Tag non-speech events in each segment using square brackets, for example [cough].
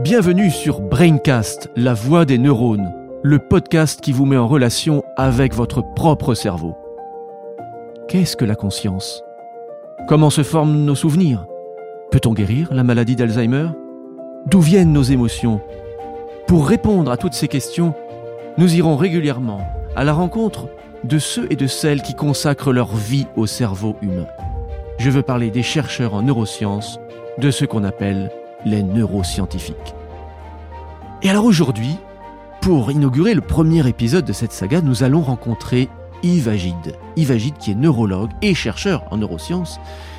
Bienvenue sur Braincast, la voix des neurones, le podcast qui vous met en relation avec votre propre cerveau. Qu'est-ce que la conscience? Comment se forment nos souvenirs? Peut-on guérir la maladie d'Alzheimer? D'où viennent nos émotions? Pour répondre à toutes ces questions, nous irons régulièrement à la rencontre de ceux et de celles qui consacrent leur vie au cerveau humain. Je veux parler des chercheurs en neurosciences, de ce qu'on appelle les neuroscientifiques. Et alors aujourd'hui, pour inaugurer le premier épisode de cette saga, nous allons rencontrer Yves Agide. Yves Agide qui est neurologue et chercheur en neurosciences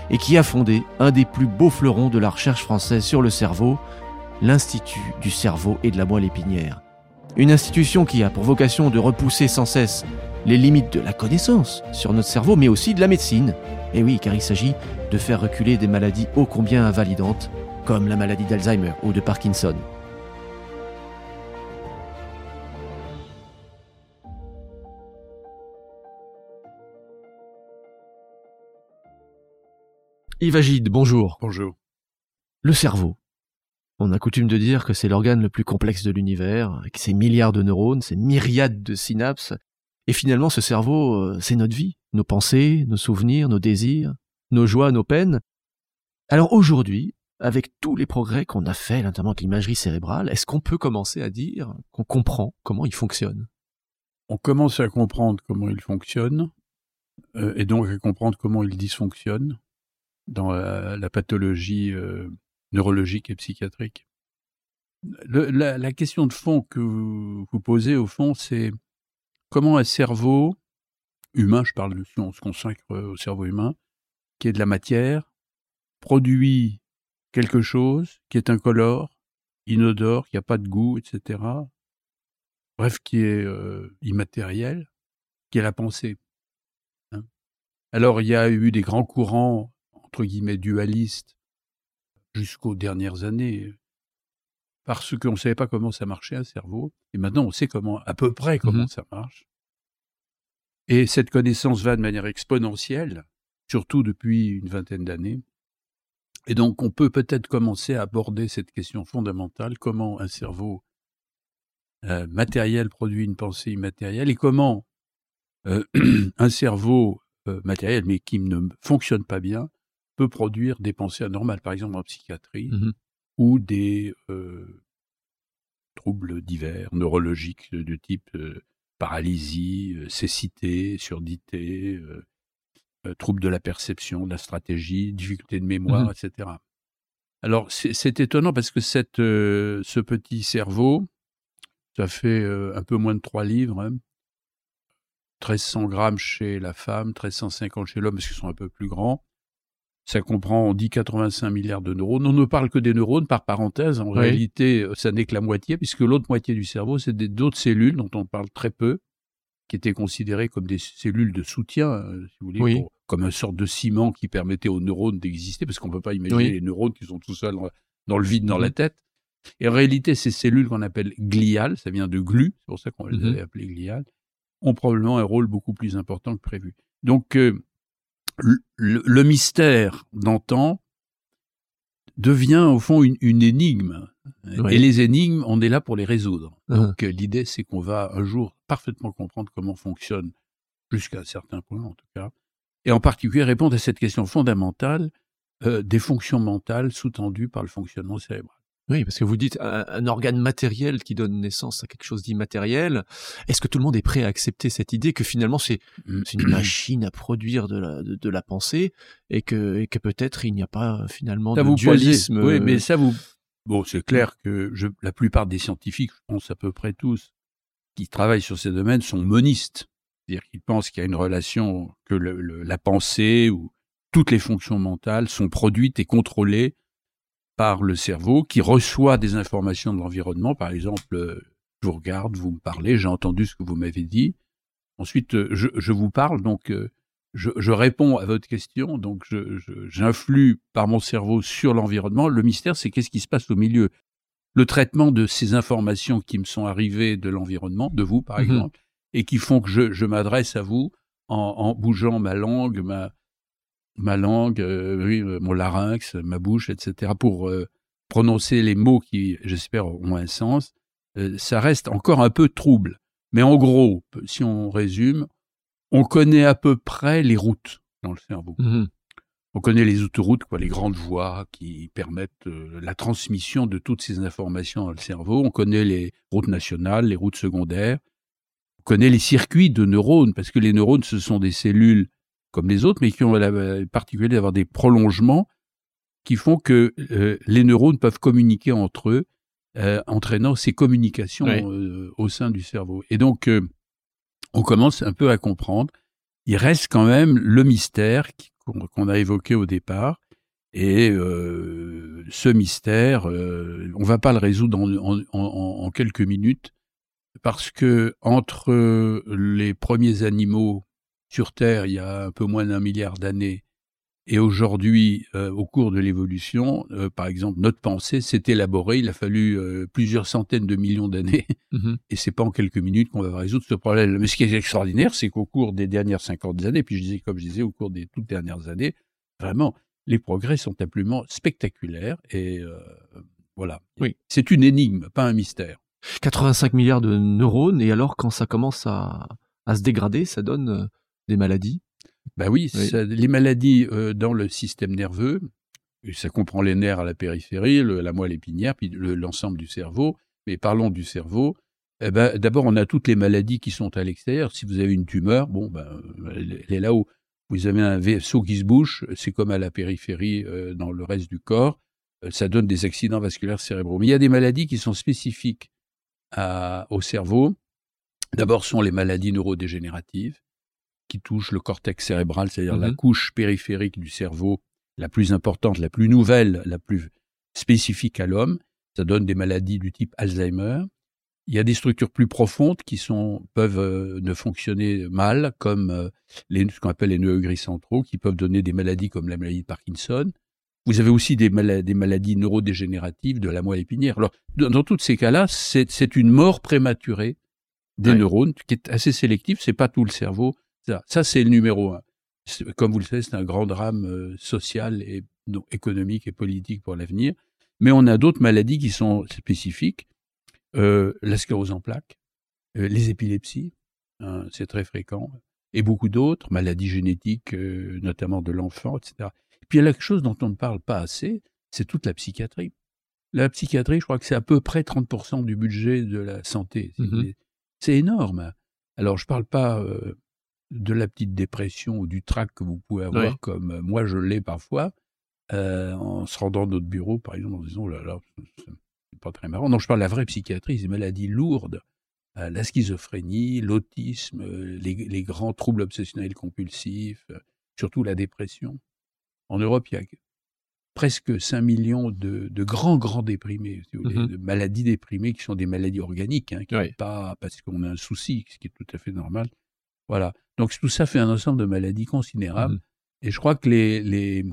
et qui a fondé un des plus beaux fleurons de la recherche française sur le cerveau, l'Institut du cerveau et de la moelle épinière. Une institution qui a pour vocation de repousser sans cesse les limites de la connaissance sur notre cerveau, mais aussi de la médecine. Et oui, car il s'agit de faire reculer des maladies ô combien invalidantes, comme la maladie d'Alzheimer ou de Parkinson. Yves Agide, bonjour. Bonjour. Le cerveau. On a coutume de dire que c'est l'organe le plus complexe de l'univers, avec ses milliards de neurones, ses myriades de synapses. Et finalement, ce cerveau, euh, c'est notre vie, nos pensées, nos souvenirs, nos désirs, nos joies, nos peines. Alors aujourd'hui, avec tous les progrès qu'on a faits, notamment avec l'imagerie cérébrale, est-ce qu'on peut commencer à dire qu'on comprend comment il fonctionne? On commence à comprendre comment il fonctionne, euh, et donc à comprendre comment il dysfonctionne dans la, pathologie euh, neurologique et psychiatrique. la, question de fond que vous, posez, au fond, c'est comment un cerveau humain, je parle de si on se consacre au cerveau humain, qui est de la matière, produit quelque chose qui est incolore, inodore, qui n'a pas de goût, etc. Bref, qui est euh, immatériel, qui est la pensée. Hein. Alors, il y a eu des grands courants entre guillemets dualiste jusqu'aux dernières années parce qu'on ne savait pas comment ça marchait un cerveau et maintenant on sait comment à peu près comment mmh ça marche et cette connaissance va de manière exponentielle surtout depuis une vingtaine d'années et donc on peut peut-être commencer à aborder cette question fondamentale comment un cerveau euh, matériel produit une pensée immatérielle et comment euh, [clears throat] un cerveau euh, matériel mais qui ne fonctionne pas bien peut produire des pensées anormales, par exemple en psychiatrie, mmh ou des troubles divers, neurologiques de, type paralysie, cécité, surdité, troubles de la perception, de la stratégie, difficulté de mémoire, mmh etc. Alors c'est étonnant parce que cette, ce petit cerveau, ça fait un peu moins de 3 livres, hein, 1300 grammes chez la femme, 1350 chez l'homme parce qu'ils sont un peu plus grands. Ça comprend, on dit 85 milliards de neurones. On ne parle que des neurones, par parenthèse. En réalité, euh, ça n'est que la moitié, puisque l'autre moitié du cerveau, c'est d'autres cellules dont on parle très peu, qui étaient considérées comme des cellules de soutien, euh, si vous voulez, comme une sorte de ciment qui permettait aux neurones d'exister, parce qu'on ne peut pas imaginer les neurones qui sont tout seuls dans, le vide, dans la mmh tête. Et en réalité, ces cellules qu'on appelle gliales, ça vient de glu, c'est pour ça qu'on les mmh avait appelées gliales, ont probablement un rôle beaucoup plus important que prévu. Donc, euh, le, mystère d'antan devient au fond une, énigme. Et les énigmes, on est là pour les résoudre. Uh-huh. Donc euh, l'idée, c'est qu'on va un jour parfaitement comprendre comment fonctionne, jusqu'à un certain point en tout cas, et en particulier répondre à cette question fondamentale euh, des fonctions mentales sous-tendues par le fonctionnement cérébral. Oui, parce que vous dites un, organe matériel qui donne naissance à quelque chose d'immatériel. Est-ce que tout le monde est prêt à accepter cette idée que finalement c'est mmh. une machine à produire de la, de, la pensée et que, et que peut-être il n'y a pas finalement de dualisme Oui, mais ça vous... Bon, c'est clair que je, la plupart des scientifiques, je pense à peu près tous, qui travaillent sur ces domaines sont monistes. C'est-à-dire qu'ils pensent qu'il y a une relation, que la pensée ou toutes les fonctions mentales sont produites et contrôlées par le cerveau qui reçoit des informations de l'environnement. Par exemple, euh, je vous regarde, vous me parlez, j'ai entendu ce que vous m'avez dit. Ensuite, euh, je, je, vous parle, donc euh, je, je, réponds à votre question, donc j'influe par mon cerveau sur l'environnement. Le mystère, c'est qu'est-ce qui se passe au milieu? Le traitement de ces informations qui me sont arrivées de l'environnement, de vous par mmh exemple, et qui font que je, je m'adresse à vous en, en, bougeant ma langue, ma, ma langue, euh, oui, euh, mon larynx, ma bouche, etc., pour euh, prononcer les mots qui, j'espère, ont un sens, euh, ça reste encore un peu trouble. Mais en gros, si on résume, on connaît à peu près les routes dans le cerveau. Mhm. On connaît les autoroutes, quoi, les grandes voies qui permettent euh, la transmission de toutes ces informations dans le cerveau. On connaît les routes nationales, les routes secondaires. On connaît les circuits de neurones, parce que les neurones, ce sont des cellules comme les autres, mais qui ont la particularité d'avoir des prolongements qui font que euh, les neurones peuvent communiquer entre eux, euh, entraînant ces communications euh, au sein du cerveau. Et donc, on commence un peu à comprendre. Il reste quand même le mystère qu'on a évoqué au départ. Et ce mystère, on va pas le résoudre en, en, en, quelques minutes, parce que entre les premiers animaux sur Terre, il y a un peu moins d'un milliard d'années, et aujourd'hui, euh, au cours de l'évolution, euh, par exemple, notre pensée s'est élaborée. Il a fallu euh, plusieurs centaines de millions d'années, Mhm. et c'est pas en quelques minutes qu'on va résoudre ce problème. Mais ce qui est extraordinaire, c'est qu'au cours des dernières 50 années, puis je disais, comme je disais, au cours des toutes dernières années, vraiment, les progrès sont absolument spectaculaires. Et voilà. Oui. C'est une énigme, pas un mystère. 85 milliards de neurones, et alors quand ça commence à, à se dégrader, ça donne euh, des maladies. Ben oui, Oui. ça- les maladies euh, dans le système nerveux, ça comprend les nerfs à la périphérie, le- la moelle épinière, puis le- l'ensemble du cerveau. Mais parlons du cerveau. Eh ben, d'abord, on a toutes les maladies qui sont à l'extérieur. Si vous avez une tumeur, bon, ben, elle est là où vous avez un vaisseau qui se bouche, c'est comme à la périphérie euh, dans le reste du corps. Euh, ça donne des accidents vasculaires cérébraux. Mais il y a des maladies qui sont spécifiques à- au cerveau. D'abord, sont les maladies neurodégénératives qui touchent le cortex cérébral, c'est-à-dire la Mhm. couche périphérique du cerveau, la plus importante, la plus nouvelle, la plus spécifique à l'homme. Ça donne des maladies du type Alzheimer. Il y a des structures plus profondes qui sont, peuvent euh, ne fonctionner mal, comme euh, les, ce qu'on appelle les nœuds gris centraux, qui peuvent donner des maladies comme la maladie de Parkinson. Vous avez aussi des, mala- des maladies neurodégénératives de la moelle épinière. Alors, dans, dans tous ces cas-là, c'est une mort prématurée des neurones, qui est assez sélective. C'est pas tout le cerveau. Ça, ça c'est le numéro un. Comme vous le savez, c'est un grand drame euh, social et donc, économique et politique pour l'avenir. Mais on a d'autres maladies qui sont spécifiques. Euh, la sclérose en plaques, euh, les épilepsies, hein, c'est très fréquent, et beaucoup d'autres, maladies génétiques, euh, notamment de l'enfant, etc. Puis il y a quelque chose dont on ne parle pas assez, c'est toute la psychiatrie. La psychiatrie, je crois que c'est à peu près 30% du budget de la santé. C'est énorme. Alors je parle pas euh, de la petite dépression ou du trac que vous pouvez avoir, comme euh, moi je l'ai parfois, euh, en se rendant à notre bureau, par exemple, en disant, oh là là, c'est c'est pas très marrant. Non, je parle de la vraie psychiatrie, des maladies lourdes, euh, la schizophrénie, l'autisme, les, les grands troubles obsessionnels compulsifs, surtout la dépression. En Europe, il y a presque 5 millions de, de grands, grands déprimés, si vous voulez, Mhm. de maladies déprimées qui sont des maladies organiques, hein, qui pas parce qu'on a un souci, ce qui est tout à fait normal. Voilà. Donc tout ça fait un ensemble de maladies considérables. Mhm. Et je crois que les, les,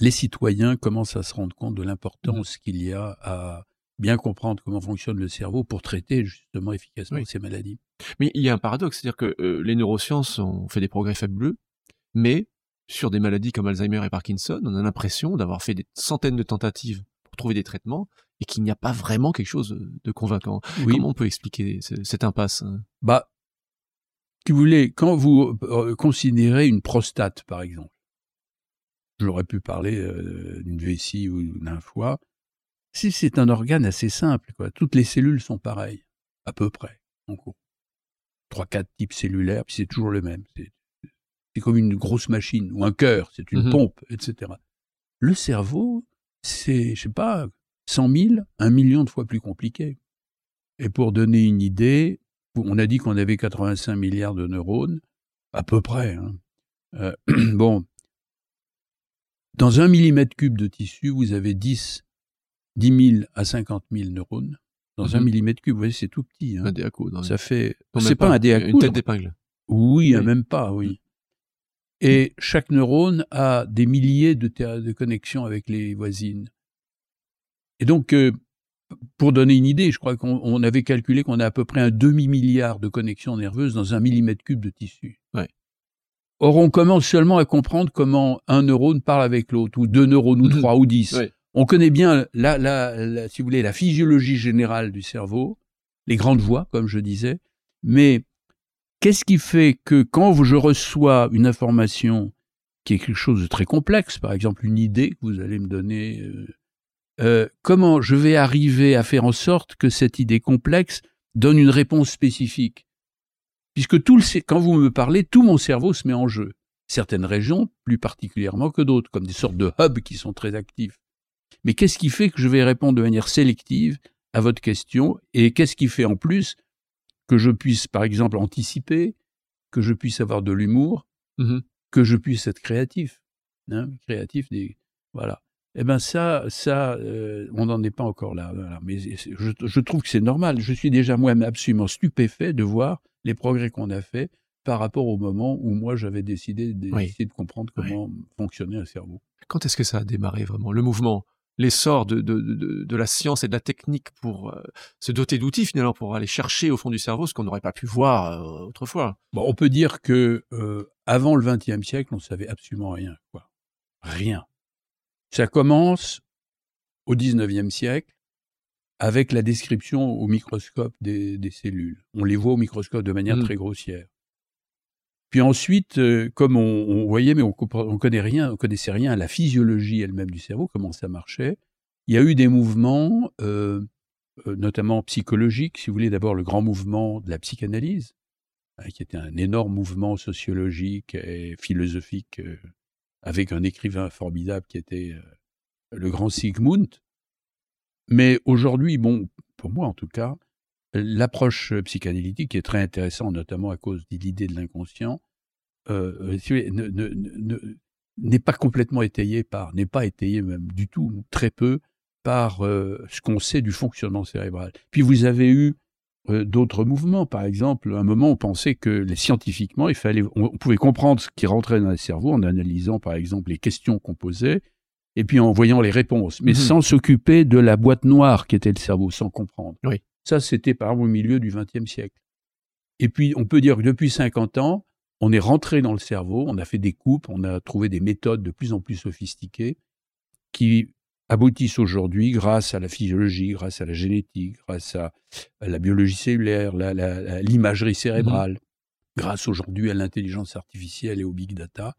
les citoyens commencent à se rendre compte de l'importance qu'il y a à bien comprendre comment fonctionne le cerveau pour traiter justement efficacement Oui. ces maladies. Mais il y a un paradoxe, c'est-à-dire que euh, les neurosciences ont fait des progrès fabuleux, mais sur des maladies comme Alzheimer et Parkinson, on a l'impression d'avoir fait des centaines de tentatives pour trouver des traitements et qu'il n'y a pas vraiment quelque chose de convaincant. Oui. Comment on peut expliquer ce- cette impasse hein? Bah, si vous voulez, quand vous euh, considérez une prostate, par exemple, j'aurais pu parler euh, d'une vessie ou d'un foie, si c'est un organe assez simple, quoi, toutes les cellules sont pareilles, à peu près, en gros. Trois, quatre types cellulaires, puis c'est toujours le même. C'est c'est comme une grosse machine, ou un cœur, c'est une Mhm. pompe, etc. Le cerveau, c'est, je sais pas, 100 000, un million de fois plus compliqué. Et pour donner une idée, on a dit qu'on avait 85 milliards de neurones, à peu près. hein. Euh, [clears throat] bon, dans un millimètre cube de tissu, vous avez 10, 10 000 à 50 000 neurones. Dans un Mhm. millimètre cube, vous voyez, c'est tout petit. hein. Un dans Ça fait. C'est pas un dé à Une tête d'épingle. Oui, Oui. même pas, oui. Et chaque neurone a des milliers de, de connexions avec les voisines. Et donc, euh, pour donner une idée, je crois qu'on on avait calculé qu'on a à peu près un demi-milliard de connexions nerveuses dans un millimètre cube de tissu. Ouais. Or, on commence seulement à comprendre comment un neurone parle avec l'autre, ou deux neurones, ou Mhm. trois, ou dix. Ouais. On connaît bien, la, la, si vous voulez, la physiologie générale du cerveau, les grandes voies, comme je disais, mais qu'est-ce qui fait que quand je reçois une information qui est quelque chose de très complexe, par exemple une idée que vous allez me donner, euh, euh, comment je vais arriver à faire en sorte que cette idée complexe donne une réponse spécifique? Puisque tout le, quand vous me parlez, tout mon cerveau se met en jeu. Certaines régions plus particulièrement que d'autres, comme des sortes de hubs qui sont très actifs. Mais qu'est-ce qui fait que je vais répondre de manière sélective à votre question Et qu'est-ce qui fait en plus que je puisse, par exemple, anticiper, que je puisse avoir de l'humour, mmh que je puisse être créatif, hein, créatif des voilà. Eh ben ça, ça, euh, on n'en est pas encore là. Mais je, je, trouve que c'est normal. Je suis déjà moi-même absolument stupéfait de voir les progrès qu'on a faits par rapport au moment où moi j'avais décidé d'essayer de comprendre comment fonctionnait un cerveau. Quand est-ce que ça a démarré vraiment le mouvement? L'essor de, de, de, de, la science et de la technique pour euh, se doter d'outils finalement pour aller chercher au fond du cerveau ce qu'on n'aurait pas pu voir euh, autrefois. Bon, on peut dire que euh, avant le XXe siècle, on savait absolument rien, quoi. Rien. Ça commence au XIXe siècle avec la description au microscope des, des, cellules. On les voit au microscope de manière mmh. très grossière. Puis ensuite, euh, comme on, voyait, mais on, on rien, on connaissait rien à la physiologie elle-même du cerveau, comment ça marchait. Il y a eu des mouvements, euh, euh, notamment psychologiques. Si vous voulez, d'abord le grand mouvement de la psychanalyse, hein, qui était un énorme mouvement sociologique et philosophique, avec un écrivain formidable qui était le grand Sigmund. Mais aujourd'hui, bon, pour moi en tout cas, l'approche psychanalytique est très intéressante, notamment à cause de l'idée de l'inconscient, euh, euh n'est pas complètement étayée par, n'est pas étayée même du tout, très peu, par euh, ce qu'on sait du fonctionnement cérébral. Puis vous avez eu euh, d'autres mouvements, par exemple, à un moment on pensait que les, scientifiquement, il fallait, on, pouvait comprendre ce qui rentrait dans le cerveau en analysant, par exemple, les questions qu'on posait, et puis en voyant les réponses, mais mmh sans s'occuper de la boîte noire qui était le cerveau, sans comprendre. Oui. Ça, c'était par exemple au milieu du XXe siècle. Et puis, on peut dire que depuis 50 ans, on est rentré dans le cerveau, on a fait des coupes, on a trouvé des méthodes de plus en plus sophistiquées qui aboutissent aujourd'hui grâce à la physiologie, grâce à la génétique, grâce à, la biologie cellulaire, l'imagerie cérébrale, grâce aujourd'hui à l'intelligence artificielle et au big data,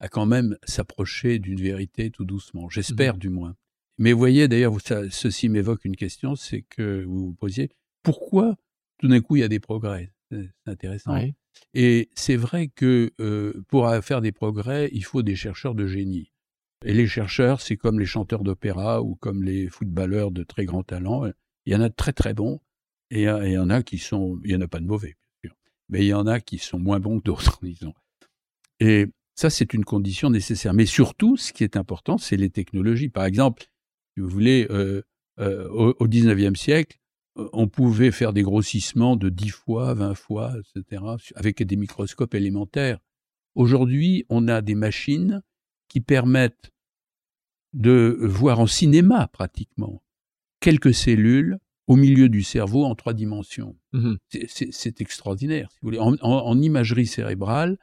à quand même s'approcher d'une vérité tout doucement, j'espère mmh du moins. Mais vous voyez, d'ailleurs, ceci m'évoque une question, c'est que vous vous posiez, pourquoi tout d'un coup il y a des progrès? C'est intéressant. Et c'est vrai que euh, pour faire des progrès, il faut des chercheurs de génie. Et les chercheurs, c'est comme les chanteurs d'opéra ou comme les footballeurs de très grand talent. Il y en a de très très bons et il y en a qui sont, il y en a pas de mauvais, bien sûr, mais il y en a qui sont moins bons que d'autres, [laughs] disons. Et ça, c'est une condition nécessaire. Mais surtout, ce qui est important, c'est les technologies. Par exemple, si vous voulez, euh, euh, au, au 19e siècle, euh, on pouvait faire des grossissements de 10 fois, 20 fois, etc., avec des microscopes élémentaires. Aujourd'hui, on a des machines qui permettent de voir en cinéma pratiquement quelques cellules au milieu du cerveau en trois dimensions. Mmh c'est extraordinaire. Si vous voulez. En, imagerie cérébrale,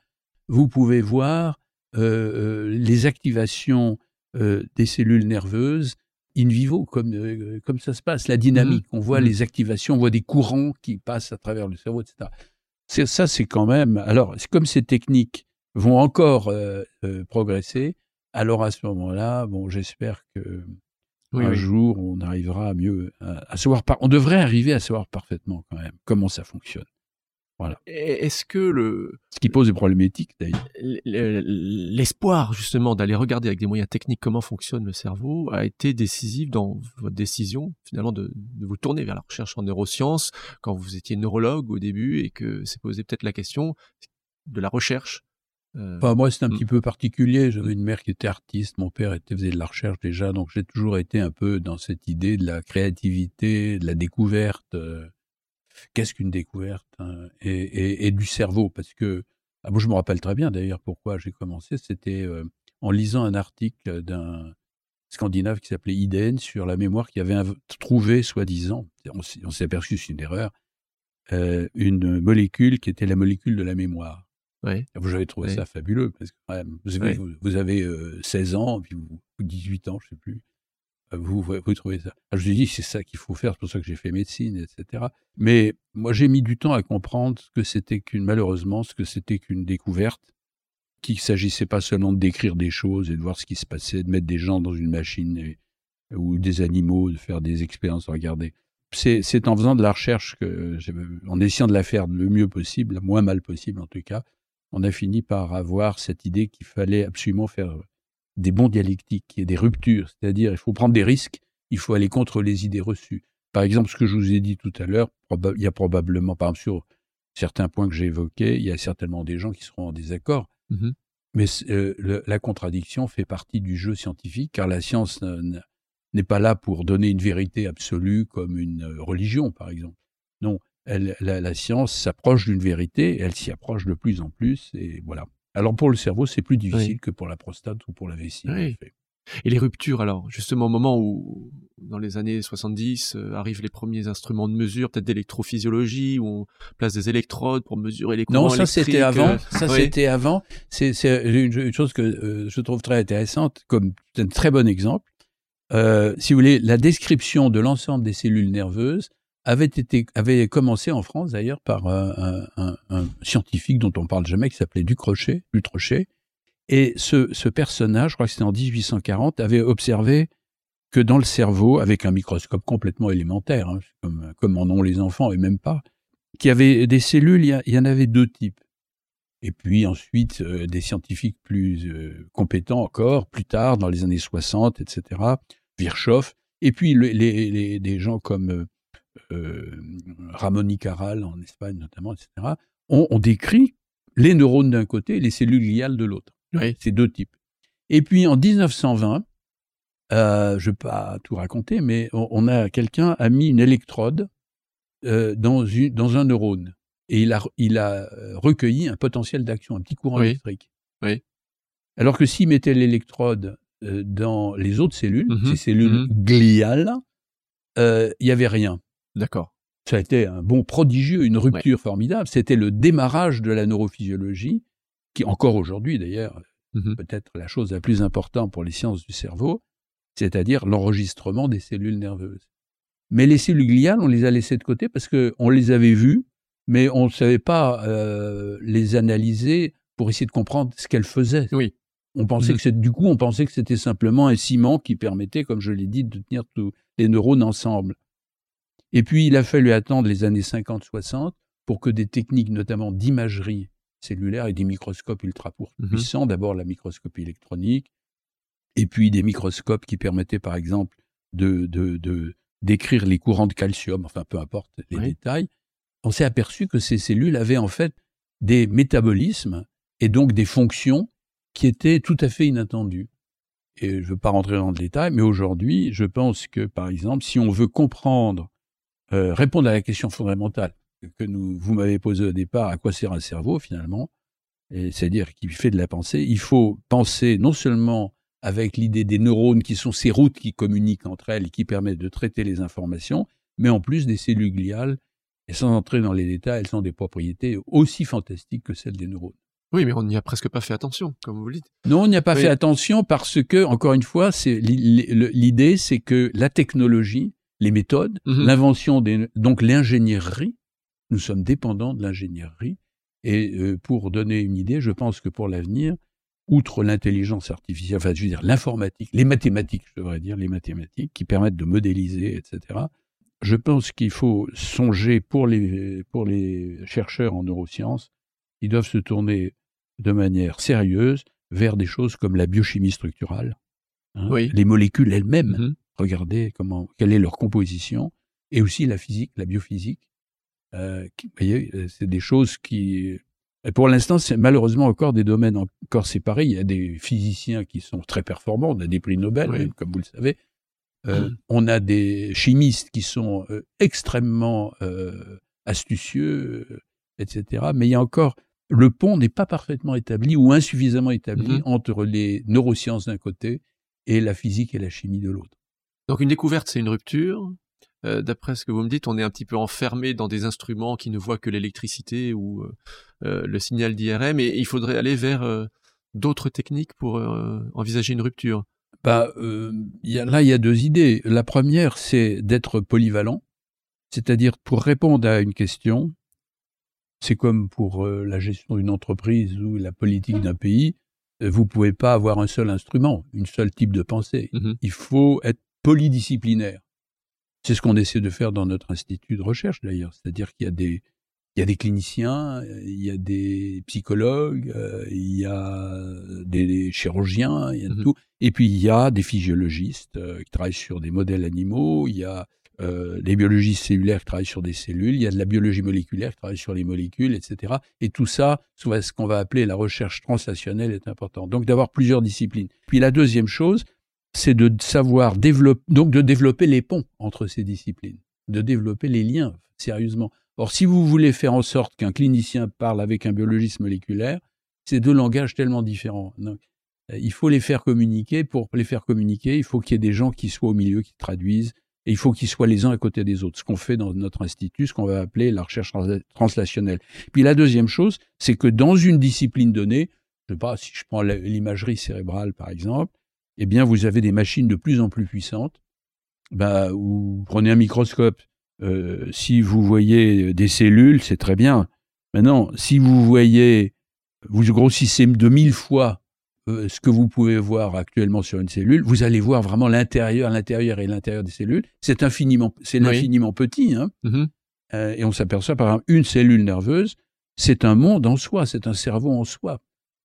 vous pouvez voir les activations des cellules nerveuses in vivo, comme, euh, comme ça se passe, la dynamique. Mmh. On voit mmh. les activations, on voit des courants qui passent à travers le cerveau, etc. Ça, c'est quand même. Alors, comme ces techniques vont encore euh, euh, progresser, alors à ce moment-là, bon, j'espère que un jour on arrivera à mieux à, savoir. On devrait arriver à savoir parfaitement quand même comment ça fonctionne. Voilà. Est-ce que le ce qui pose des problématiques d'ailleurs l'espoir justement d'aller regarder avec des moyens techniques comment fonctionne le cerveau a été décisif dans votre décision finalement de, de vous tourner vers la recherche en neurosciences quand vous étiez neurologue au début et que s'est posé peut-être la question de la recherche. Euh... moi c'est un hmm. petit peu particulier. J'avais une mère qui était artiste, mon père était faisait de la recherche déjà, donc j'ai toujours été un peu dans cette idée de la créativité, de la découverte. Euh, qu'est-ce qu'une découverte hein, et, du cerveau? Parce que ah, moi je me rappelle très bien d'ailleurs pourquoi j'ai commencé. C'était euh, en lisant un article d'un scandinave qui s'appelait Iden sur la mémoire qui avait trouvé soi-disant on, s'est aperçu que c'est une erreur euh, une molécule qui était la molécule de la mémoire. Vous avez trouvé ça fabuleux parce que vous avez, vous, avez 16 euh, ans, puis vous, 18 ans, je sais plus. Vous, trouvez ça Je lui ai dit, c'est ça qu'il faut faire, c'est pour ça que j'ai fait médecine, etc. Mais moi, j'ai mis du temps à comprendre ce que c'était qu'une, malheureusement, ce que c'était qu'une découverte, qu'il s'agissait pas seulement de décrire des choses et de voir ce qui se passait, de mettre des gens dans une machine ou des animaux, de faire des expériences, regarder. C'est en faisant de la recherche, que, en essayant de la faire le mieux possible, le moins mal possible en tout cas, on a fini par avoir cette idée qu'il fallait absolument faire des bons dialectiques, et des ruptures, c'est-à-dire il faut prendre des risques, il faut aller contre les idées reçues. Par exemple, ce que je vous ai dit tout à l'heure, il y a probablement, par exemple, sur certains points que j'ai évoqués, il y a certainement des gens qui seront en désaccord. Mmh Mais euh, la contradiction fait partie du jeu scientifique, car la science n'est pas là pour donner une vérité absolue comme une euh, religion, par exemple. Non, elle, la, science s'approche d'une vérité, elle s'y approche de plus en plus, et voilà. Alors pour le cerveau, c'est plus difficile que pour la prostate ou pour la vessie. Et les ruptures, alors, justement au moment où, dans les années 70, euh, arrivent les premiers instruments de mesure, peut-être d'électrophysiologie, où on place des électrodes pour mesurer les courants Non, ça c'était avant. Euh, ça c'était avant. C'est une, chose que je trouve très intéressante, comme un très bon exemple. Euh, si vous voulez, la description de l'ensemble des cellules nerveuses avait été avait commencé en France d'ailleurs par un, un, scientifique dont on parle jamais qui s'appelait Ducrochet, Dutrochet. Et ce, ce personnage, je crois que c'était en 1840, avait observé que dans le cerveau, avec un microscope complètement élémentaire, hein, comme, comme en ont les enfants et même pas, qu'il y avait des cellules, il y, en avait deux types. Et puis ensuite, euh, des scientifiques plus euh, compétents encore, plus tard, dans les années 60, etc., Virchow, et puis les, les, des gens comme euh, euh Ramon y Caral en Espagne notamment, etc., ont, ont décrit les neurones d'un côté et les cellules gliales de l'autre. Oui. Ces deux types. Et puis en 1920, euh, je ne vais pas tout raconter, mais on, on a quelqu'un a mis une électrode euh, dans, une, dans un neurone et il a, il a euh, recueilli un potentiel d'action, un petit courant électrique. Oui. Alors que s'il mettait l'électrode euh, dans les autres cellules, mmh ces cellules mmh gliales, euh, il n'y avait rien. D'accord. Ça a été un bon prodigieux, une rupture formidable. C'était le démarrage de la neurophysiologie, qui encore aujourd'hui d'ailleurs, mmh peut-être la chose la plus importante pour les sciences du cerveau, c'est-à-dire l'enregistrement des cellules nerveuses. Mais les cellules gliales, on les a laissées de côté parce qu'on les avait vues, mais on ne savait pas euh, les analyser pour essayer de comprendre ce qu'elles faisaient. Oui. On pensait mmh. que du coup, on pensait que c'était simplement un ciment qui permettait, comme je l'ai dit, de tenir tous les neurones ensemble. Et puis, il a fallu attendre les années 50-60 pour que des techniques, notamment d'imagerie cellulaire et des microscopes ultra mmh puissants, d'abord la microscopie électronique, et puis des microscopes qui permettaient, par exemple, de, de, d'écrire les courants de calcium, enfin peu importe les détails, on s'est aperçu que ces cellules avaient en fait des métabolismes et donc des fonctions qui étaient tout à fait inattendues. Et je ne veux pas rentrer dans le détail, mais aujourd'hui, je pense que, par exemple, si on veut comprendre, euh, répondre à la question fondamentale que nous, vous m'avez posée au départ, à quoi sert un cerveau finalement, c'est-à-dire qui fait de la pensée, il faut penser non seulement avec l'idée des neurones qui sont ces routes qui communiquent entre elles qui permettent de traiter les informations, mais en plus des cellules gliales et sans entrer dans les détails, elles ont des propriétés aussi fantastiques que celles des neurones. Oui, mais on n'y a presque pas fait attention, comme vous le dites. Non, on n'y a pas fait attention parce que, encore une fois, c'est l'idée, c'est que la technologie, les méthodes, mhm. l'invention des, donc l'ingénierie, nous sommes dépendants de l'ingénierie. Et euh, pour donner une idée, je pense que pour l'avenir, outre l'intelligence artificielle, enfin, je veux dire l'informatique, les mathématiques, je devrais dire, les mathématiques qui permettent de modéliser, etc je pense qu'il faut songer pour les, pour les chercheurs en neurosciences, ils doivent se tourner de manière sérieuse vers des choses comme la biochimie structurale, hein, les molécules elles-mêmes, mm-hmm. Regardez comment, quelle est leur composition, et aussi la physique, la biophysique. Euh, vous voyez, euh, c'est des choses qui, pour l'instant, c'est malheureusement encore des domaines encore séparés. Il y a des physiciens qui sont très performants, on a des prix Nobel, comme vous le savez, euh, mmh. On a des chimistes qui sont euh, extrêmement euh, astucieux, etc. Mais il y a encore le pont n'est pas parfaitement établi ou insuffisamment établi mmh entre les neurosciences d'un côté et la physique et la chimie de l'autre. Donc une découverte, c'est une rupture. D'après ce que vous me dites, on est un petit peu enfermé dans des instruments qui ne voient que l'électricité ou le signal d'IRM, et il faudrait aller vers d'autres techniques pour envisager une rupture. bah, euh, y a, Là, il y a deux idées. La première, c'est d'être polyvalent, c'est-à-dire pour répondre à une question, c'est comme pour euh, la gestion d'une entreprise ou la politique d'un pays, euh, vous pouvez pas avoir un seul instrument, une seule type de pensée. Mhm. Il faut être polydisciplinaire. C'est ce qu'on essaie de faire dans notre institut de recherche d'ailleurs, c'est-à-dire qu'il y a des il y a des cliniciens, il y a des psychologues, euh, il y a des chirurgiens, il y a de Mhm. tout. Et puis il y a des physiologistes euh, qui travaillent sur des modèles animaux, il y a euh, les biologistes cellulaires qui travaillent sur des cellules, il y a de la biologie moléculaire qui travaille sur les molécules, etc. Et tout ça, ce qu'on va appeler la recherche translationnelle est important. Donc d'avoir plusieurs disciplines. Puis la deuxième chose, c'est de savoir développer, donc de développer les ponts entre ces disciplines, de développer les liens sérieusement. Or, si vous voulez faire en sorte qu'un clinicien parle avec un biologiste moléculaire, c'est deux langages tellement différents. Euh, il faut les faire communiquer. Pour les faire communiquer, il faut qu'il y ait des gens qui soient au milieu, qui traduisent, et il faut qu'ils soient les uns à côté des autres. Ce qu'on fait dans notre institut, ce qu'on va appeler la recherche trans- translationnelle. Puis la deuxième chose, c'est que dans une discipline donnée, je sais pas, si je prends l'imagerie cérébrale par exemple, eh bien vous avez des machines de plus en plus puissantes. Bah, vous prenez un microscope, euh, si vous voyez des cellules, c'est très bien. Maintenant, si vous voyez, vous grossissez de mille fois euh, ce que vous pouvez voir actuellement sur une cellule, vous allez voir vraiment l'intérieur, l'intérieur et l'intérieur des cellules. C'est infiniment, c'est Oui. l'infiniment petit, hein. Mhm. Euh, et on s'aperçoit par exemple une cellule nerveuse, c'est un monde en soi, c'est un cerveau en soi,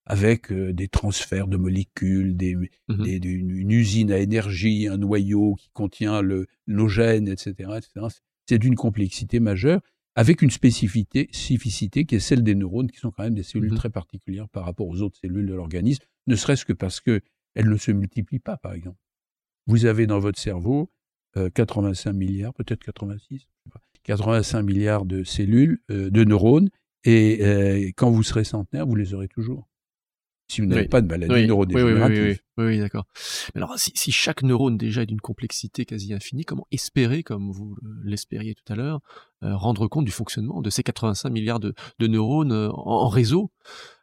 avec euh, des transferts de molécules, des, des- une, une usine à énergie, un noyau qui contient le, nos gènes, etc. C'est d'une complexité majeure, avec une spécificité, spécificité qui est celle des neurones, qui sont quand même des cellules Mhm. très particulières par rapport aux autres cellules de l'organisme, ne serait-ce que parce que elles ne se multiplient pas, par exemple. Vous avez dans votre cerveau euh, 85 milliards, peut-être 86, je sais pas, 85 milliards de cellules, euh, de neurones, et euh, quand vous serez centenaire, vous les aurez toujours. Si vous n'avez Oui. pas de maladie Oui, neurodégénérative. oui, oui, d'accord. Alors, si, si chaque neurone déjà est d'une complexité quasi infinie, comment espérer, comme vous l'espériez tout à l'heure, euh, rendre compte du fonctionnement de ces 85 milliards de, de neurones euh, en, en réseau?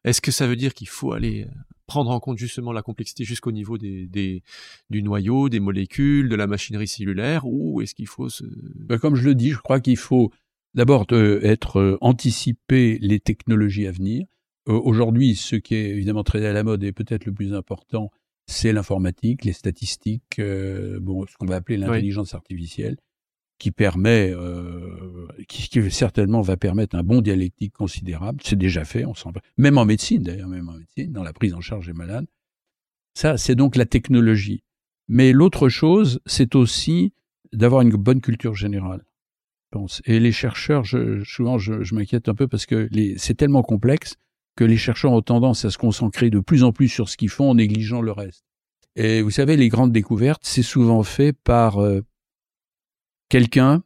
Est-ce que ça veut dire qu'il faut aller euh, prendre en compte justement la complexité jusqu'au niveau des, des, du noyau, des molécules, de la machinerie cellulaire, ou est-ce qu'il faut se... Ben, Comme je le dis, je crois qu'il faut d'abord euh, être euh, anticiper les technologies à venir. Euh, Aujourd'hui, ce qui est évidemment très à la mode et peut-être le plus important, c'est l'informatique, les statistiques, euh, bon, ce qu'on va appeler l'intelligence artificielle, qui permet, euh, qui, qui certainement va permettre un bon dialectique considérable. C'est déjà fait, on s'en. Même en médecine, d'ailleurs, même en médecine, dans la prise en charge des malades. Ça, c'est donc la technologie. Mais l'autre chose, c'est aussi d'avoir une bonne culture générale. je pense. Et les chercheurs, je, souvent, je, je m'inquiète un peu parce que c'est tellement complexe que les chercheurs ont tendance à se concentrer de plus en plus sur ce qu'ils font en négligeant le reste. Et vous savez, les grandes découvertes, c'est souvent fait par euh, quelqu'un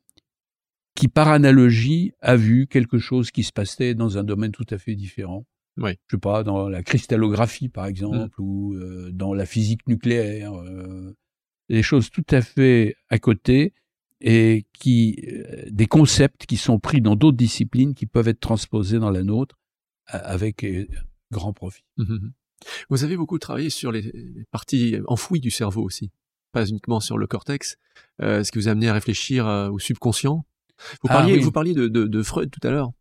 qui, par analogie, a vu quelque chose qui se passait dans un domaine tout à fait différent. Oui. Je sais pas, dans la cristallographie, par exemple, ou euh, dans la physique nucléaire. euh, des choses tout à fait à côté et qui des concepts qui sont pris dans d'autres disciplines qui peuvent être transposés dans la nôtre avec euh, grand profit. Mhm. Vous avez beaucoup travaillé sur les, les parties enfouies du cerveau aussi, pas uniquement sur le cortex. Euh, ce qui vous a amené à réfléchir euh, au subconscient? Vous Ah oui. vous parliez de, de, de Freud tout à l'heure,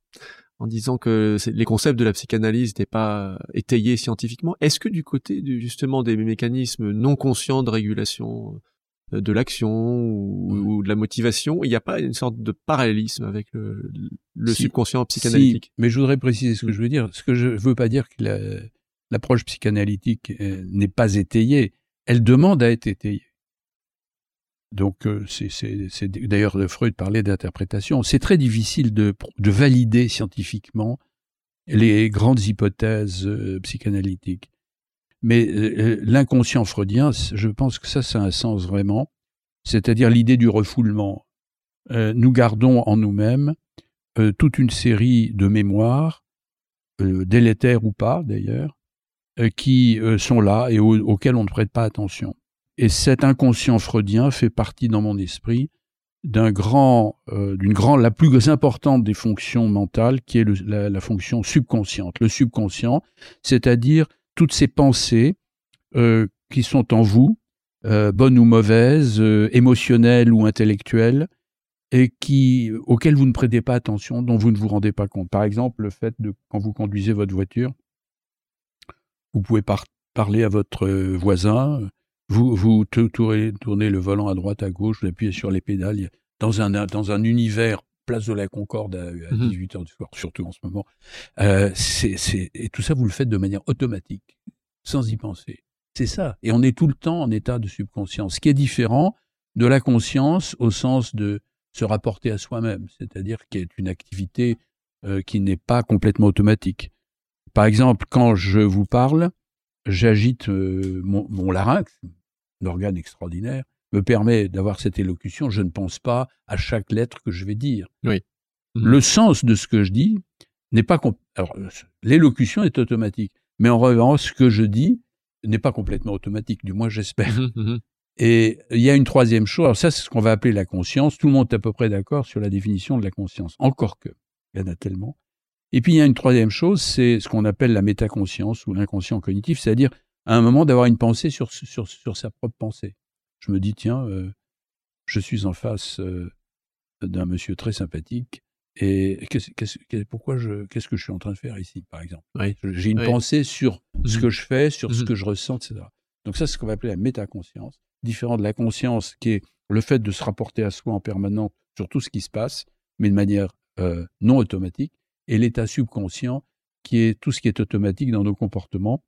en disant que les concepts de la psychanalyse n'étaient pas étayés scientifiquement. Est-ce que du côté du, justement des mécanismes non conscients de régulation euh, de l'action ou, ou de la motivation, il n'y a pas une sorte de parallélisme avec le, le Si. subconscient psychanalytique Si, mais je voudrais préciser ce que je veux dire. Ce que je veux pas dire que la- l'approche psychanalytique euh, n'est pas étayée. Elle demande à être étayée. Donc, euh, c'est c'est- c'est- d'ailleurs Freud parlait d'interprétation. C'est très difficile de, de valider scientifiquement les grandes hypothèses euh, psychanalytiques. Mais euh, l'inconscient freudien, je pense que ça, ça a un sens vraiment. C'est-à-dire l'idée du refoulement. Euh, nous gardons en nous-mêmes euh, toute une série de mémoires, euh, délétères ou pas d'ailleurs, euh, qui euh, sont là et au- auxquelles on ne prête pas attention. Et cet inconscient freudien fait partie dans mon esprit d'un grand, euh, d'une grande, la plus importante des fonctions mentales, qui est la fonction subconsciente. Le subconscient, c'est-à-dire toutes ces pensées euh, qui sont en vous euh, bonnes ou mauvaises, euh, émotionnelles ou intellectuelles, et qui, auxquelles vous ne prêtez pas attention, dont vous ne vous rendez pas compte. Par exemple, le fait de, quand vous conduisez votre voiture, vous pouvez parler à votre voisin, vous, vous tournez, le volant à droite, à gauche, vous appuyez sur les pédales, dans un univers place de la Concorde à, 18h mmh du soir, surtout en ce moment. Euh, c'est, et tout ça, vous le faites de manière automatique, sans y penser. C'est ça. Et on est tout le temps en état de subconscience, ce qui est différent de la conscience au sens de se rapporter à soi-même, c'est-à-dire qui est une activité euh, qui n'est pas complètement automatique. Par exemple, quand je vous parle, j'agite euh, mon, mon, larynx, un organe extraordinaire, me permet d'avoir cette élocution. Je ne pense pas à chaque lettre que je vais dire. Oui. Mhm. Le sens de ce que je dis n'est pas. Alors, l'élocution est automatique, mais en revanche, ce que je dis n'est pas complètement automatique. Du moins, j'espère. Mhm, mhm. Et il y a une troisième chose, alors ça c'est ce qu'on va appeler la conscience, tout le monde est à peu près d'accord sur la définition de la conscience, encore que, il y en a tellement. Et puis il y a une troisième chose, c'est ce qu'on appelle la métaconscience ou l'inconscient cognitif, c'est-à-dire à un moment d'avoir une pensée sur, sur, sur sa propre pensée. Je me dis, tiens, euh, je suis en face euh, d'un monsieur très sympathique, et pourquoi je, qu'est-ce que je suis en train de faire ici, par exemple? J'ai une pensée sur ce mmh. que je fais, sur ce mmh. que je ressens, etc. Donc ça, c'est ce qu'on va appeler la métaconscience différent de la conscience, qui est le fait de se rapporter à soi en permanence sur tout ce qui se passe, mais de manière euh, non automatique, et l'état subconscient, qui est tout ce qui est automatique dans nos comportements.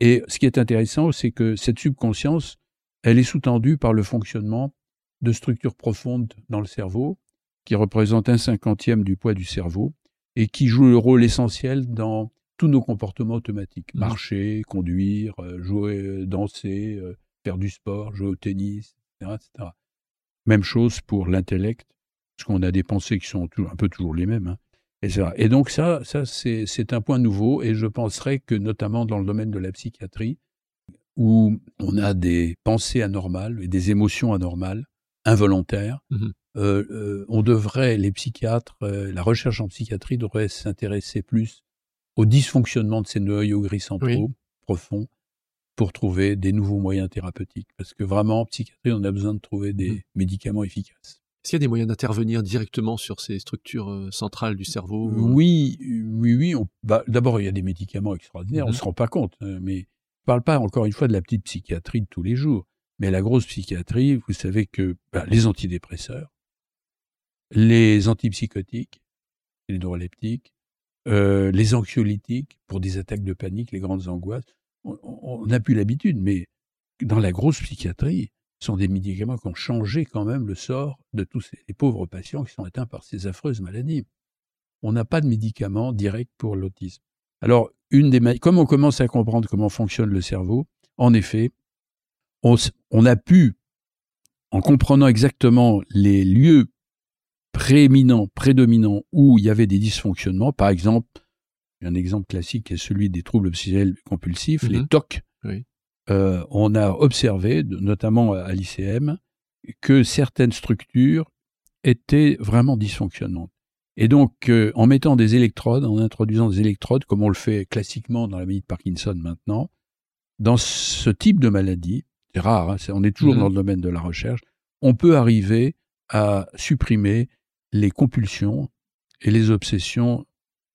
Et ce qui est intéressant, c'est que cette subconscience, elle est sous-tendue par le fonctionnement de structures profondes dans le cerveau, qui représentent un cinquantième du poids du cerveau, et qui jouent le rôle essentiel dans tous nos comportements automatiques. Mmh. Marcher, conduire, euh, jouer, danser, euh, faire du sport, jouer au tennis, etc. Même chose pour l'intellect, parce qu'on a des pensées qui sont un peu toujours les mêmes. Hein, etc. Et donc ça, ça c'est un point nouveau, et je penserais que notamment dans le domaine de la psychiatrie, où on a des pensées anormales et des émotions anormales, involontaires, mmh euh, euh, on devrait, les psychiatres, euh, la recherche en psychiatrie devrait s'intéresser plus au dysfonctionnement de ces noyaux gris centraux profonds pour trouver des nouveaux moyens thérapeutiques. Parce que vraiment, en psychiatrie, on a besoin de trouver des mmh. médicaments efficaces. Est-ce qu'il y a des moyens d'intervenir directement sur ces structures centrales du cerveau Oui, oui, oui. Bah, d'abord, il y a des médicaments extraordinaires, on ne mmh se rend pas compte. Hein, mais parle pas, encore une fois, de la petite psychiatrie de tous les jours. Mais la grosse psychiatrie, vous savez que bah, les antidépresseurs, les antipsychotiques, les neuroleptiques, euh, les anxiolytiques pour des attaques de panique, les grandes angoisses, on n'a plus l'habitude, mais dans la grosse psychiatrie, ce sont des médicaments qui ont changé quand même le sort de tous ces pauvres patients qui sont atteints par ces affreuses maladies. On n'a pas de médicaments directs pour l'autisme. Alors, une des comme on commence à comprendre comment fonctionne le cerveau, en effet, on, on a pu, en comprenant exactement les lieux prééminents, prédominants où il y avait des dysfonctionnements, par exemple, un exemple classique est celui des troubles obsessionnels compulsifs, les mhm. TOC. Euh, on a observé, notamment à l'ICM, que certaines structures étaient vraiment dysfonctionnantes. Et donc, euh, en mettant des électrodes, en introduisant des électrodes, comme on le fait classiquement dans la maladie de Parkinson maintenant, dans ce type de maladie, c'est rare, hein, on est toujours mhm. dans le domaine de la recherche, on peut arriver à supprimer les compulsions et les obsessions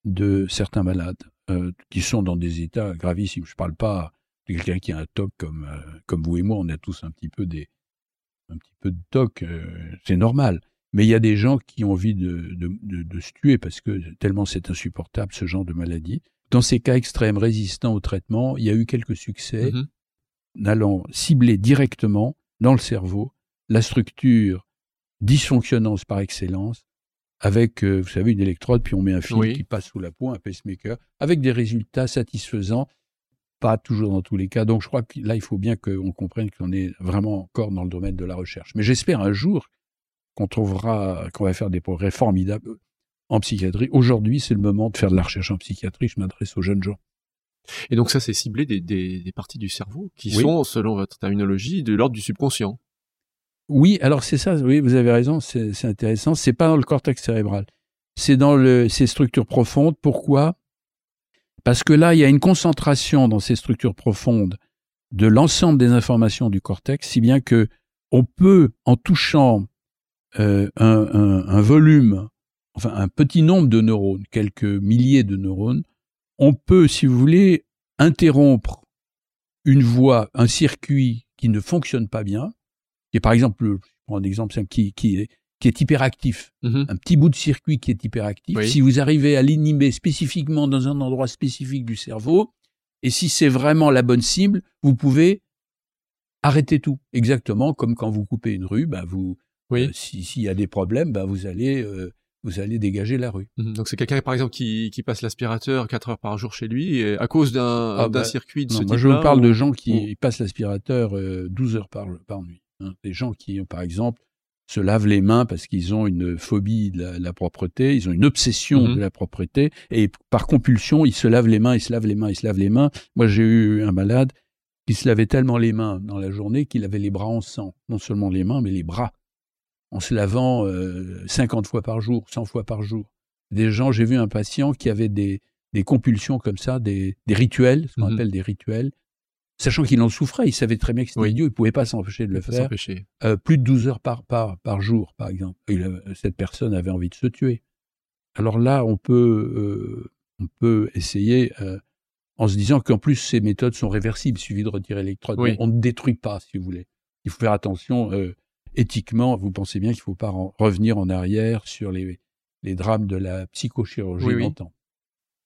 de certains malades euh, qui sont dans des états gravissimes. Je ne parle pas de quelqu'un qui a un TOC comme, euh, comme vous et moi, on a tous un petit peu, des, un petit peu de TOC, euh, c'est normal. Mais il y a des gens qui ont envie de, de, de, se tuer parce que tellement c'est insupportable ce genre de maladie. Dans ces cas extrêmes résistants au traitement, il y a eu quelques succès mm allant cibler directement dans le cerveau la structure dysfonctionnance par excellence avec, euh, vous savez, une électrode, puis on met un fil qui passe sous la peau, un pacemaker, avec des résultats satisfaisants, pas toujours dans tous les cas. Donc je crois que là, il faut bien qu'on comprenne qu'on est vraiment encore dans le domaine de la recherche. Mais j'espère un jour qu'on trouvera, qu'on va faire des progrès formidables en psychiatrie. Aujourd'hui, c'est le moment de faire de la recherche en psychiatrie. Je m'adresse aux jeunes gens. Et donc ça, c'est ciblé des, des, parties du cerveau qui sont, selon votre terminologie, de l'ordre du subconscient. Oui, alors c'est ça, oui, vous avez raison, c'est intéressant. C'est pas dans le cortex cérébral. C'est dans le, ces structures profondes. Pourquoi? Parce que là, il y a une concentration dans ces structures profondes de l'ensemble des informations du cortex, si bien que on peut, en touchant euh, un, volume, enfin un petit nombre de neurones, quelques milliers de neurones, on peut, si vous voulez, interrompre une voie, un circuit qui ne fonctionne pas bien, qui est par exemple, je prends un exemple simple, qui, qui, est, qui est hyperactif, mm-hmm. un petit bout de circuit qui est hyperactif. Si vous arrivez à l'inhiber spécifiquement dans un endroit spécifique du cerveau, et si c'est vraiment la bonne cible, vous pouvez arrêter tout. Exactement comme quand vous coupez une rue, bah vous, oui. Euh, s'il y a des problèmes, bah vous allez euh, vous allez dégager la rue. Mhm. Donc c'est quelqu'un par exemple qui, qui passe l'aspirateur 4 heures par jour chez lui et à cause d'un ah, bah, circuit de ce type-là. Moi je vous parle de gens qui passent l'aspirateur 12 euh, heures par, par nuit. Hein. Des gens qui par exemple se lavent les mains parce qu'ils ont une phobie de la, propreté, ils ont une obsession mhm. de la propreté et par compulsion ils se lavent les mains, ils se lavent les mains, ils se lavent les mains. Moi j'ai eu un malade qui se lavait tellement les mains dans la journée qu'il avait les bras en sang, non seulement les mains mais les bras en se lavant 50 euh, fois par jour, 100 fois par jour. Des gens, j'ai vu un patient qui avait des, des compulsions comme ça, des, des rituels, ce qu'on mmh appelle des rituels, sachant qu'il en souffrait, il savait très bien que c'était idiot, il pouvait pas s'empêcher de le faire. Euh, plus de 12 heures par, par, par jour, par exemple. cette personne avait envie de se tuer. Alors là, on peut, euh, on peut essayer en se disant qu'en plus ces méthodes sont réversibles. Il suffit de retirer l'électrode. On ne détruit pas, si vous voulez. Il faut faire attention éthiquement, vous pensez bien qu'il ne faut pas revenir en arrière sur les, les drames de la psychochirurgie oui, longtemps.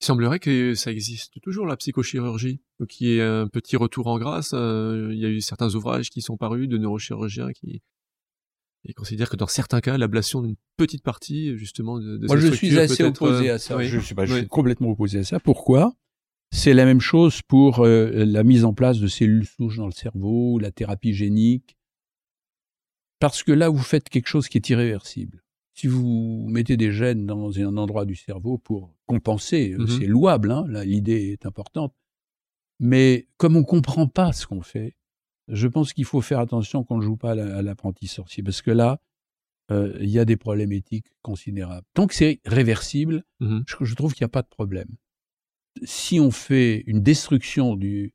Il semblerait que ça existe toujours, la psychochirurgie, qui est un petit retour en grâce. Euh, il y a eu certains ouvrages qui sont parus de neurochirurgiens qui considèrent que dans certains cas, l'ablation d'une petite partie, justement, de, de Moi, je suis assez opposé euh, à ça. Je, suis, je suis complètement opposé à ça. Pourquoi? C'est la même chose pour euh, la mise en place de cellules souches dans le cerveau, la thérapie génique, parce que là, vous faites quelque chose qui est irréversible. Si vous mettez des gènes dans un endroit du cerveau pour compenser, euh, mm-hmm. c'est louable, hein, l'idée est importante. Mais comme on ne comprend pas ce qu'on fait, je pense qu'il faut faire attention qu'on ne joue pas à l'apprenti sorcier, parce que là, euh, il y a des problèmes éthiques considérables. Tant que c'est réversible, mm-hmm. je, trouve qu'il n'y a pas de problème. Si on fait une destruction du,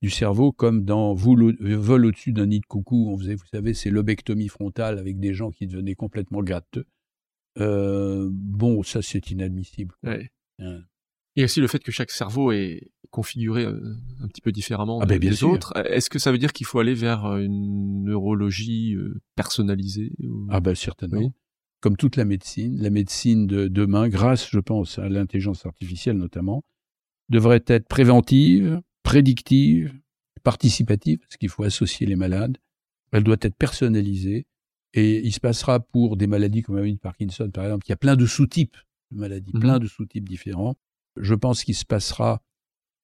du cerveau, comme dans Vol au-dessus d'un nid de coucou, on faisait, vous savez, c'est lobectomie frontale avec des gens qui devenaient complètement gâteux. Euh, bon, ça c'est inadmissible. Hein. Et aussi le fait que chaque cerveau est configuré euh, un petit peu différemment ah ben, des autres. Est-ce que ça veut dire qu'il faut aller vers euh, une neurologie personnalisée Ah ben certainement. Comme toute la médecine, la médecine de demain, grâce, je pense, à l'intelligence artificielle notamment, devrait être préventive, prédictive, participative, parce qu'il faut associer les malades. Elle doit être personnalisée. Et il se passera pour des maladies comme la maladie de Parkinson, par exemple, il y a plein de sous-types de maladies, mhm. plein de sous-types différents. Je pense qu'il se passera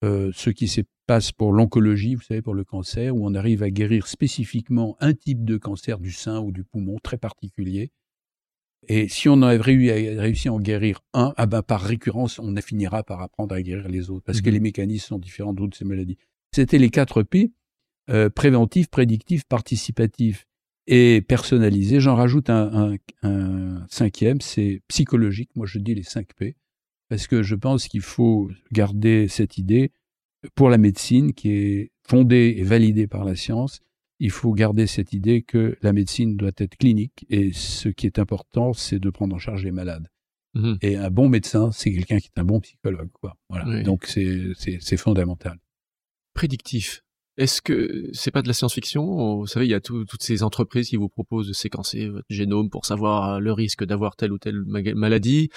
euh, ce qui se passe pour l'oncologie, vous savez, pour le cancer, où on arrive à guérir spécifiquement un type de cancer du sein ou du poumon très particulier. Et si on avait réussi à en guérir un, ah ben par récurrence, on finira par apprendre à guérir les autres, parce que mhm. les mécanismes sont différents d'autres ces maladies. C'était les quatre P, euh, préventif, prédictif, participatif et personnalisé. J'en rajoute un, un cinquième, c'est psychologique. Moi, je dis les cinq P, parce que je pense qu'il faut garder cette idée pour la médecine qui est fondée et validée par la science il faut garder cette idée que la médecine doit être clinique et ce qui est important, c'est de prendre en charge les malades. Mhm. Et un bon médecin, c'est quelqu'un qui est un bon psychologue. Quoi. Voilà. Donc c'est fondamental. Prédictif. Est-ce que c'est pas de la science-fiction? Vous savez, il y a toutes ces entreprises qui vous proposent de séquencer votre génome pour savoir le risque d'avoir telle ou telle maladie.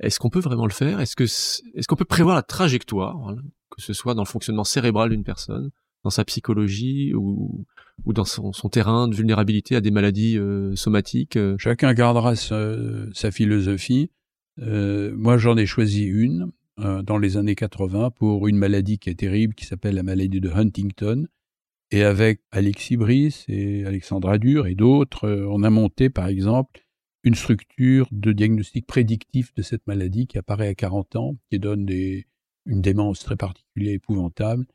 Est-ce qu'on peut vraiment le faire? Est-ce que est-ce qu'on peut prévoir la trajectoire, que ce soit dans le fonctionnement cérébral d'une personne, dans sa psychologie ou, ou dans son, terrain de vulnérabilité à des maladies euh, somatiques euh. Chacun gardera sa, philosophie. Euh, moi, j'en ai choisi une dans les années 80 pour une maladie qui est terrible, qui s'appelle la maladie de Huntington. Et avec Alexis Brice et Alexandra Dur et d'autres, on a monté, par exemple, une structure de diagnostic prédictif de cette maladie qui apparaît à 40 ans, qui donne une démence très particulière, épouvantable,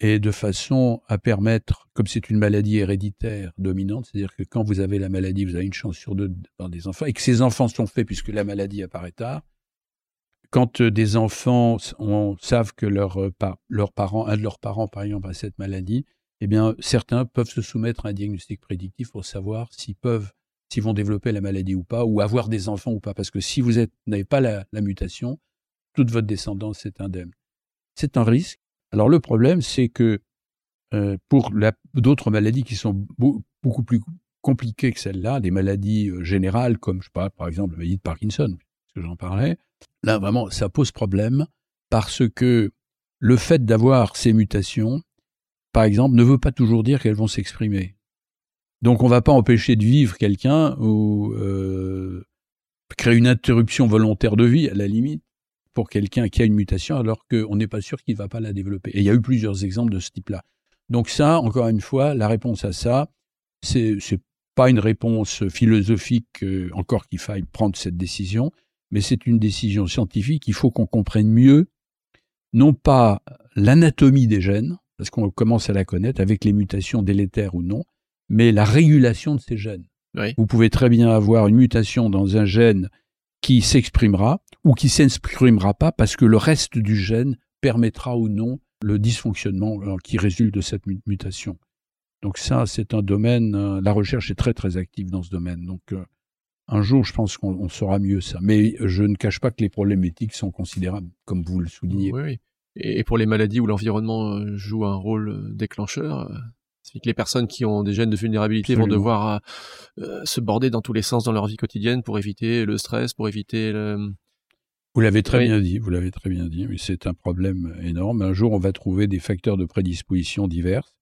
et de façon à permettre, comme c'est une maladie héréditaire dominante, c'est-à-dire que quand vous avez la maladie, vous avez une chance sur deux d'avoir des enfants, et que ces enfants sont faits puisque la maladie apparaît tard. Quand euh, des enfants on, savent que leur, euh, leur un de leurs parents, par exemple, a cette maladie, eh bien, certains peuvent se soumettre à un diagnostic prédictif pour savoir s'ils peuvent, s'ils vont développer la maladie ou pas, ou avoir des enfants ou pas. Parce que si vous n'avez pas la, mutation, toute votre descendance est indemne. C'est un risque. Alors le problème, c'est que euh, pour d'autres maladies qui sont beaucoup plus compliquées que celle-là, des maladies euh, générales comme, je sais par exemple, la maladie de Parkinson, que j'en parlais, là vraiment, ça pose problème parce que le fait d'avoir ces mutations, par exemple, ne veut pas toujours dire qu'elles vont s'exprimer. Donc on ne va pas empêcher de vivre quelqu'un ou euh, créer une interruption volontaire de vie, à la limite, pour quelqu'un qui a une mutation, alors qu'on n'est pas sûr qu'il ne va pas la développer. Et il y a eu plusieurs exemples de ce type-là. Donc ça, encore une fois, la réponse à ça, c'est c'est pas une réponse philosophique euh, encore qu'il faille prendre cette décision, mais c'est une décision scientifique. Il faut qu'on comprenne mieux, non pas l'anatomie des gènes, parce qu'on commence à la connaître avec les mutations délétères ou non, mais la régulation de ces gènes. Vous pouvez très bien avoir une mutation dans un gène qui s'exprimera ou qui s'exprimera pas parce que le reste du gène permettra ou non le dysfonctionnement euh, qui résulte de cette mutation. Donc ça, c'est un domaine, euh, la recherche est très très active dans ce domaine. Donc euh, un jour, je pense qu'on saura mieux ça. Mais je ne cache pas que les problèmes éthiques sont considérables, comme vous le soulignez. Oui, Et pour les maladies où l'environnement joue un rôle déclencheur, c'est que les personnes qui ont des gènes de vulnérabilité vont devoir se border dans tous les sens dans leur vie quotidienne pour éviter le stress, pour éviter le, vous l'avez très bien dit, vous l'avez très bien dit. C'est un problème énorme. Un jour, on va trouver des facteurs de prédisposition divers.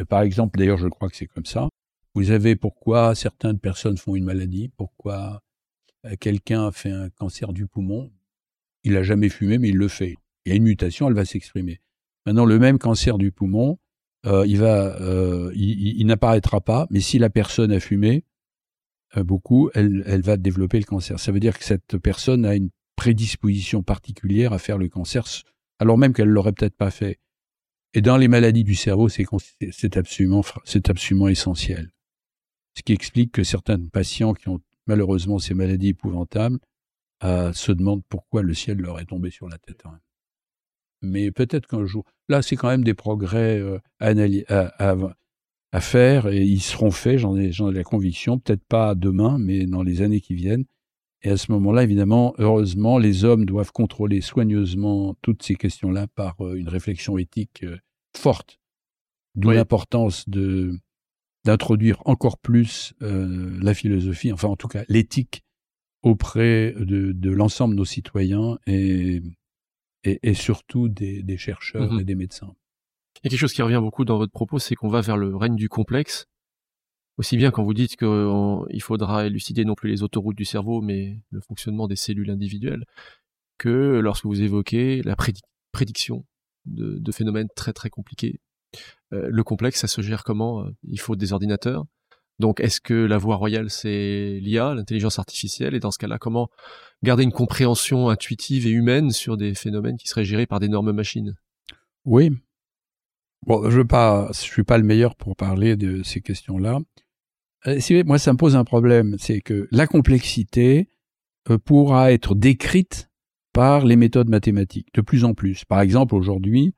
Euh, par exemple, d'ailleurs, je crois que c'est comme ça. Vous avez pourquoi certaines personnes font une maladie, pourquoi euh, quelqu'un fait un cancer du poumon. Il n'a jamais fumé, mais il le fait. Il y a une mutation, elle va s'exprimer. Maintenant, le même cancer du poumon, euh, il va, il, n'apparaîtra pas, mais si la personne a fumé beaucoup, elle, elle va développer le cancer. Ça veut dire que cette personne a une prédisposition particulière à faire le cancer, alors même qu'elle l'aurait peut-être pas fait. Et dans les maladies du cerveau, c'est absolument, c'est absolument essentiel. Ce qui explique que certains patients qui ont malheureusement ces maladies épouvantables euh, se demandent pourquoi le ciel leur est tombé sur la tête. Hein. Mais peut-être qu'un jour, là, c'est quand même des progrès euh, à, à, à, faire et ils seront faits, j'en ai, ai la conviction, peut-être pas demain, mais dans les années qui viennent. Et à ce moment-là, évidemment, heureusement, les hommes doivent contrôler soigneusement toutes ces questions-là par euh, une réflexion éthique euh, forte. D'où l'importance de d'introduire encore plus la philosophie, enfin en tout cas l'éthique auprès de, de l'ensemble de nos citoyens et, et, surtout des, des chercheurs mmh et des médecins. Il y a quelque chose qui revient beaucoup dans votre propos, c'est qu'on va vers le règne du complexe aussi bien quand vous dites qu'il faudra élucider non plus les autoroutes du cerveau, mais le fonctionnement des cellules individuelles, que lorsque vous évoquez la prédiction de, phénomènes très très compliqués. Euh, le complexe, ça se gère comment? Il faut des ordinateurs. Donc, est-ce que la voie royale, c'est l'IA, l'intelligence artificielle? Et dans ce cas-là, comment garder une compréhension intuitive et humaine sur des phénomènes qui seraient gérés par d'énormes machines? Oui. Bon, je ne suis pas le meilleur pour parler de ces questions-là. Euh, moi, ça me pose un problème, c'est que la complexité euh, pourra être décrite par les méthodes mathématiques de plus en plus. Par exemple, aujourd'hui,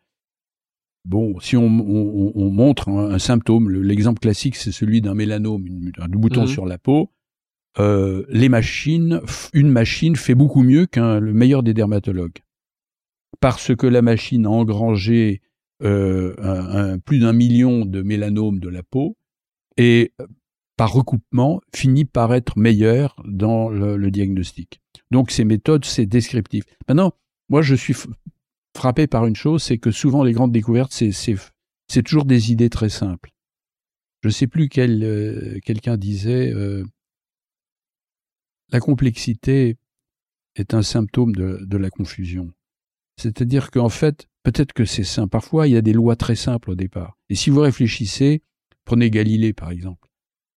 bon, si on, montre un, symptôme, l'exemple classique, c'est celui d'un mélanome, un bouton mmh sur la peau. Euh, les machines, une machine fait beaucoup mieux qu'un le meilleur des dermatologues, parce que la machine a engrangé plus d'un million de mélanomes de la peau et par recoupement, finit par être meilleur dans le, diagnostic. Donc ces méthodes, c'est descriptif. Maintenant, moi, je suis frappé par une chose, c'est que souvent les grandes découvertes, c'est toujours des idées très simples. Je ne sais plus quel euh, quelqu'un disait euh, la complexité est un symptôme de, la confusion. C'est-à-dire qu'en fait, peut-être que c'est simple. Parfois, il y a des lois très simples au départ. Et si vous réfléchissez, prenez Galilée par exemple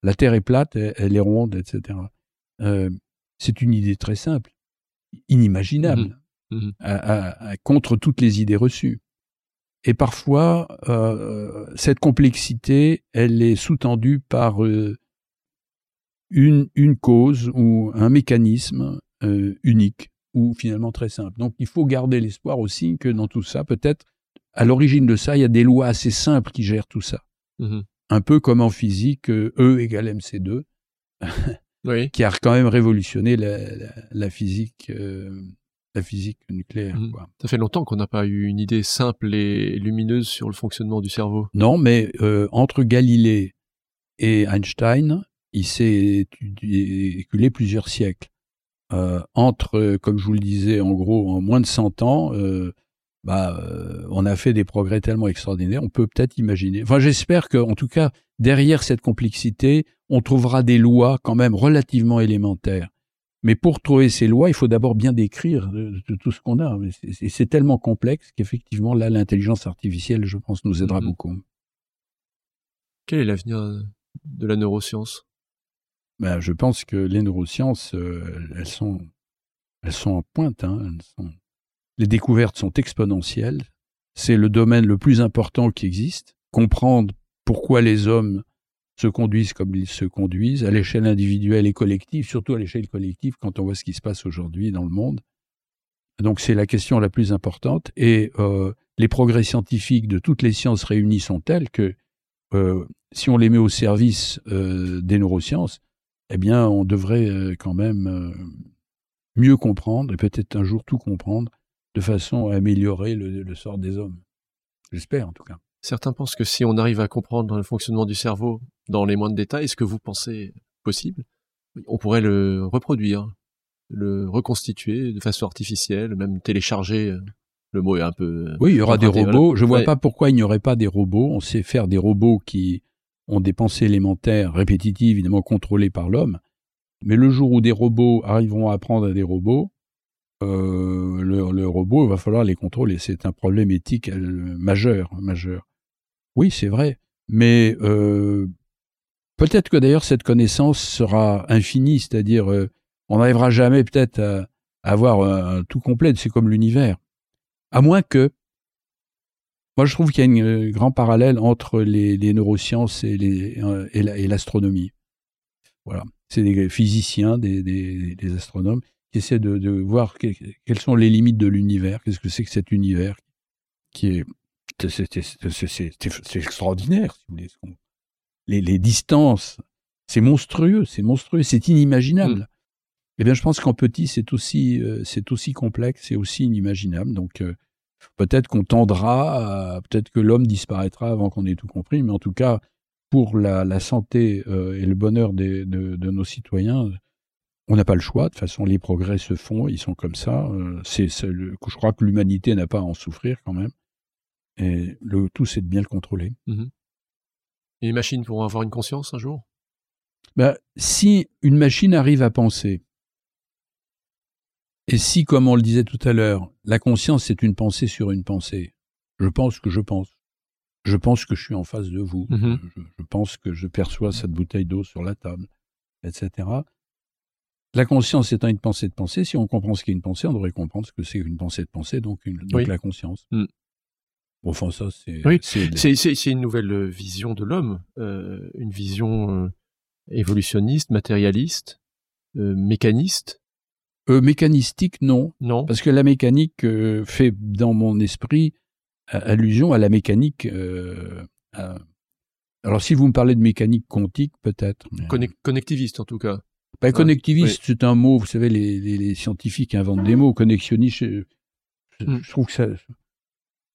la Terre est plate, elle est ronde, etc. Euh, c'est une idée très simple, inimaginable, mmh contre toutes les idées reçues. Et parfois, euh, cette complexité, elle est sous-tendue par euh, une, une cause ou un mécanisme unique ou finalement très simple. Donc il faut garder l'espoir aussi que dans tout ça, peut-être, à l'origine de ça, il y a des lois assez simples qui gèrent tout ça. Mhm. Un peu comme en physique, euh, E égale MC2, Oui. [laughs] qui a quand même révolutionné la, la- la physique, euh, la physique nucléaire. Quoi. Ça fait longtemps qu'on n'a pas eu une idée simple et lumineuse sur le fonctionnement du cerveau. Non, mais euh, entre Galilée et Einstein, il s'est écoulé plusieurs siècles. Euh, entre, comme je vous le disais, en gros, en moins de 100 ans, euh, bah, on a fait des progrès tellement extraordinaires. On peut peut-être imaginer. Enfin, j'espère que, en tout cas, derrière cette complexité, on trouvera des lois quand même relativement élémentaires. Mais pour trouver ces lois, il faut d'abord bien décrire de, de tout ce qu'on a. Mais c'est- tellement complexe qu'effectivement, là, l'intelligence artificielle, je pense, nous aidera Mhm. beaucoup. Quel est l'avenir de la neuroscience? Ben, je pense que les neurosciences, euh, elles sont, elles sont en pointe. hein, elles sont- Les découvertes sont exponentielles. C'est le domaine le plus important qui existe. Comprendre pourquoi les hommes se conduisent comme ils se conduisent, à l'échelle individuelle et collective, surtout à l'échelle collective, quand on voit ce qui se passe aujourd'hui dans le monde. Donc c'est la question la plus importante. Et euh, les progrès scientifiques de toutes les sciences réunies sont tels que euh, si on les met au service euh, des neurosciences, eh bien, on devrait quand même mieux comprendre et peut-être un jour tout comprendre de façon à améliorer le sort des hommes. J'espère en tout cas. Certains pensent que si on arrive à comprendre le fonctionnement du cerveau dans les moindres détails, est-ce que vous pensez possible? On pourrait le reproduire, le reconstituer de façon artificielle, même télécharger. euh, Le mot est un peu. Oui, il y aura des robots. Je vois Ouais. pas pourquoi il n'y aurait pas des robots. On sait faire des robots qui ont des pensées élémentaires, répétitives, évidemment contrôlées par l'homme. Mais le jour où des robots arriveront à apprendre à des robots, euh, le, le robot, il va falloir les contrôler. C'est un problème éthique euh, majeur, majeur. Oui, c'est vrai. Mais euh, peut-être que d'ailleurs cette connaissance sera infinie, c'est-à-dire euh, on n'arrivera jamais peut-être à, avoir un, tout complet. C'est comme l'univers. À moins que, moi je trouve qu'il y a un euh, grand parallèle entre les, neurosciences euh, et la- et l'astronomie. Voilà, c'est des physiciens, des, astronomes qui essaient de, voir que- quelles sont les limites de l'univers, qu'est-ce que c'est que cet univers qui est c'est extraordinaire, si vous voulez. Les, les distances, c'est monstrueux, c'est monstrueux, c'est inimaginable. Eh bien, je pense qu'en petit, c'est aussi, euh, c'est aussi complexe et aussi inimaginable. Donc, euh, peut-être qu'on tendra, à- peut-être que l'homme disparaîtra avant qu'on ait tout compris, mais en tout cas, pour la, la santé euh, et le bonheur des- de, de nos citoyens, on n'a pas le choix. De toute façon, les progrès se font, ils sont comme ça. Euh, c'est, je crois que l'humanité n'a pas à en souffrir quand même. Et le tout, c'est de bien le contrôler. Et les machines pourront avoir une conscience un jour? Ben, si une machine arrive à penser, et si, comme on le disait tout à l'heure, la conscience c'est une pensée sur une pensée, je pense que je pense. Je pense que je suis en face de vous. Mhm. je, je pense que je perçois cette bouteille d'eau sur la table, etc. La conscience étant une pensée de pensée, si on comprend ce qu'est une pensée, on devrait comprendre ce que c'est une pensée de pensée, donc, une, donc Oui. la conscience. Mm. Enfin, ça, c'est. Oui, c'est- C'est c'est- c'est une nouvelle euh, vision de l'homme, euh, une vision euh, évolutionniste, matérialiste, euh, mécaniste. Euh, mécanistique, non. Non Parce que la mécanique euh, fait dans mon esprit euh, allusion à la mécanique. euh, à- Alors, si vous me parlez de mécanique quantique, peut-être. Connectiviste en tout cas. Bah, connectiviste, oui. c'est un mot, vous savez, les, les- les scientifiques inventent des mots. Connexionniste, je, je- Mm. je trouve que ça.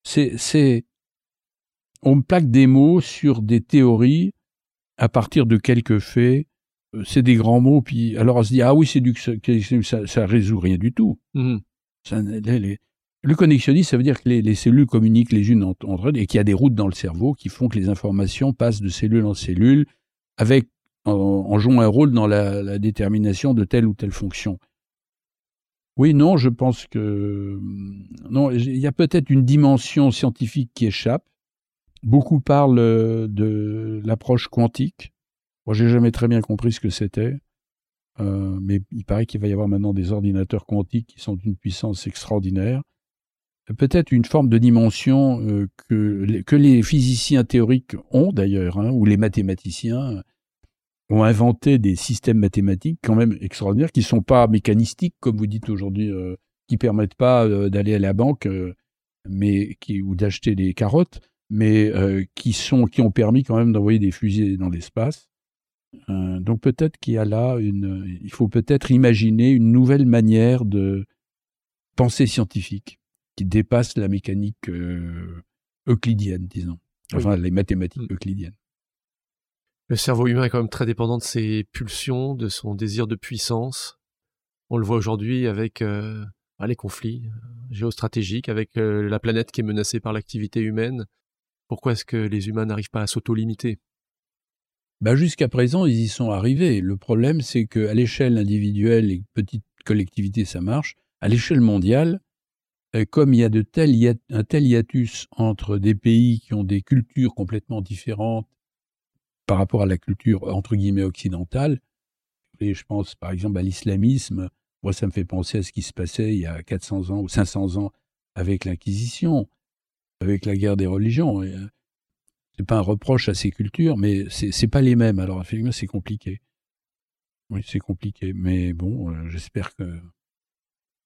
C'est. On plaque des mots sur des théories à partir de quelques faits. Euh, C'est des grands mots, puis alors on se dit, ah oui, c'est du. Ça, ça résout rien du tout. Mhm. Ça, les- les- le connexionnisme, ça veut dire que les, les cellules communiquent les unes entre entre elles et qu'il y a des routes dans le cerveau qui font que les informations passent de cellule en cellule avec, en, en jouant un rôle dans la, la détermination de telle ou telle fonction. Oui, non, je pense que non, il y a peut-être une dimension scientifique qui échappe. Beaucoup parlent euh, de l'approche quantique. Moi, j'ai jamais très bien compris ce que c'était. Euh, mais il paraît qu'il va y avoir maintenant des ordinateurs quantiques qui sont d'une puissance extraordinaire. Peut-être une forme de dimension euh, que, les- que les physiciens théoriques ont d'ailleurs, hein, ou les mathématiciens ont inventé des systèmes mathématiques quand même extraordinaires qui sont pas mécanistiques comme vous dites aujourd'hui, euh, qui permettent pas euh, d'aller à la banque, euh, mais qui ou d'acheter des carottes, mais qui sont qui ont permis quand même d'envoyer des fusées dans l'espace. donc peut-être qu'il y a là une, il faut peut-être imaginer une nouvelle manière de penser scientifique qui dépasse la mécanique euclidienne, disons, enfin les mathématiques mm. euclidiennes. Le cerveau humain est quand même très dépendant de ses pulsions, de son désir de puissance. On le voit aujourd'hui avec euh, bah, les conflits euh, géostratégiques, avec euh, la planète qui est menacée par l'activité humaine. Pourquoi est-ce que les humains n'arrivent pas à s'auto-limiter? Bah Jusqu'à présent, ils y sont arrivés. Le problème, c'est qu'à l'échelle individuelle et petite collectivité, ça marche. À l'échelle mondiale, comme il y a de un tel hiatus entre des pays qui ont des cultures complètement différentes par rapport à la culture entre guillemets occidentale. Et je pense par exemple à l'islamisme. Moi, ça me fait penser à ce qui se passait il y a 400 ans ou 500 ans avec l'Inquisition, avec la guerre des religions. Euh, c'est pas un reproche à ces cultures, mais c'est pas les mêmes. Alors effectivement, c'est compliqué. Oui, c'est compliqué, mais bon, euh, j'espère que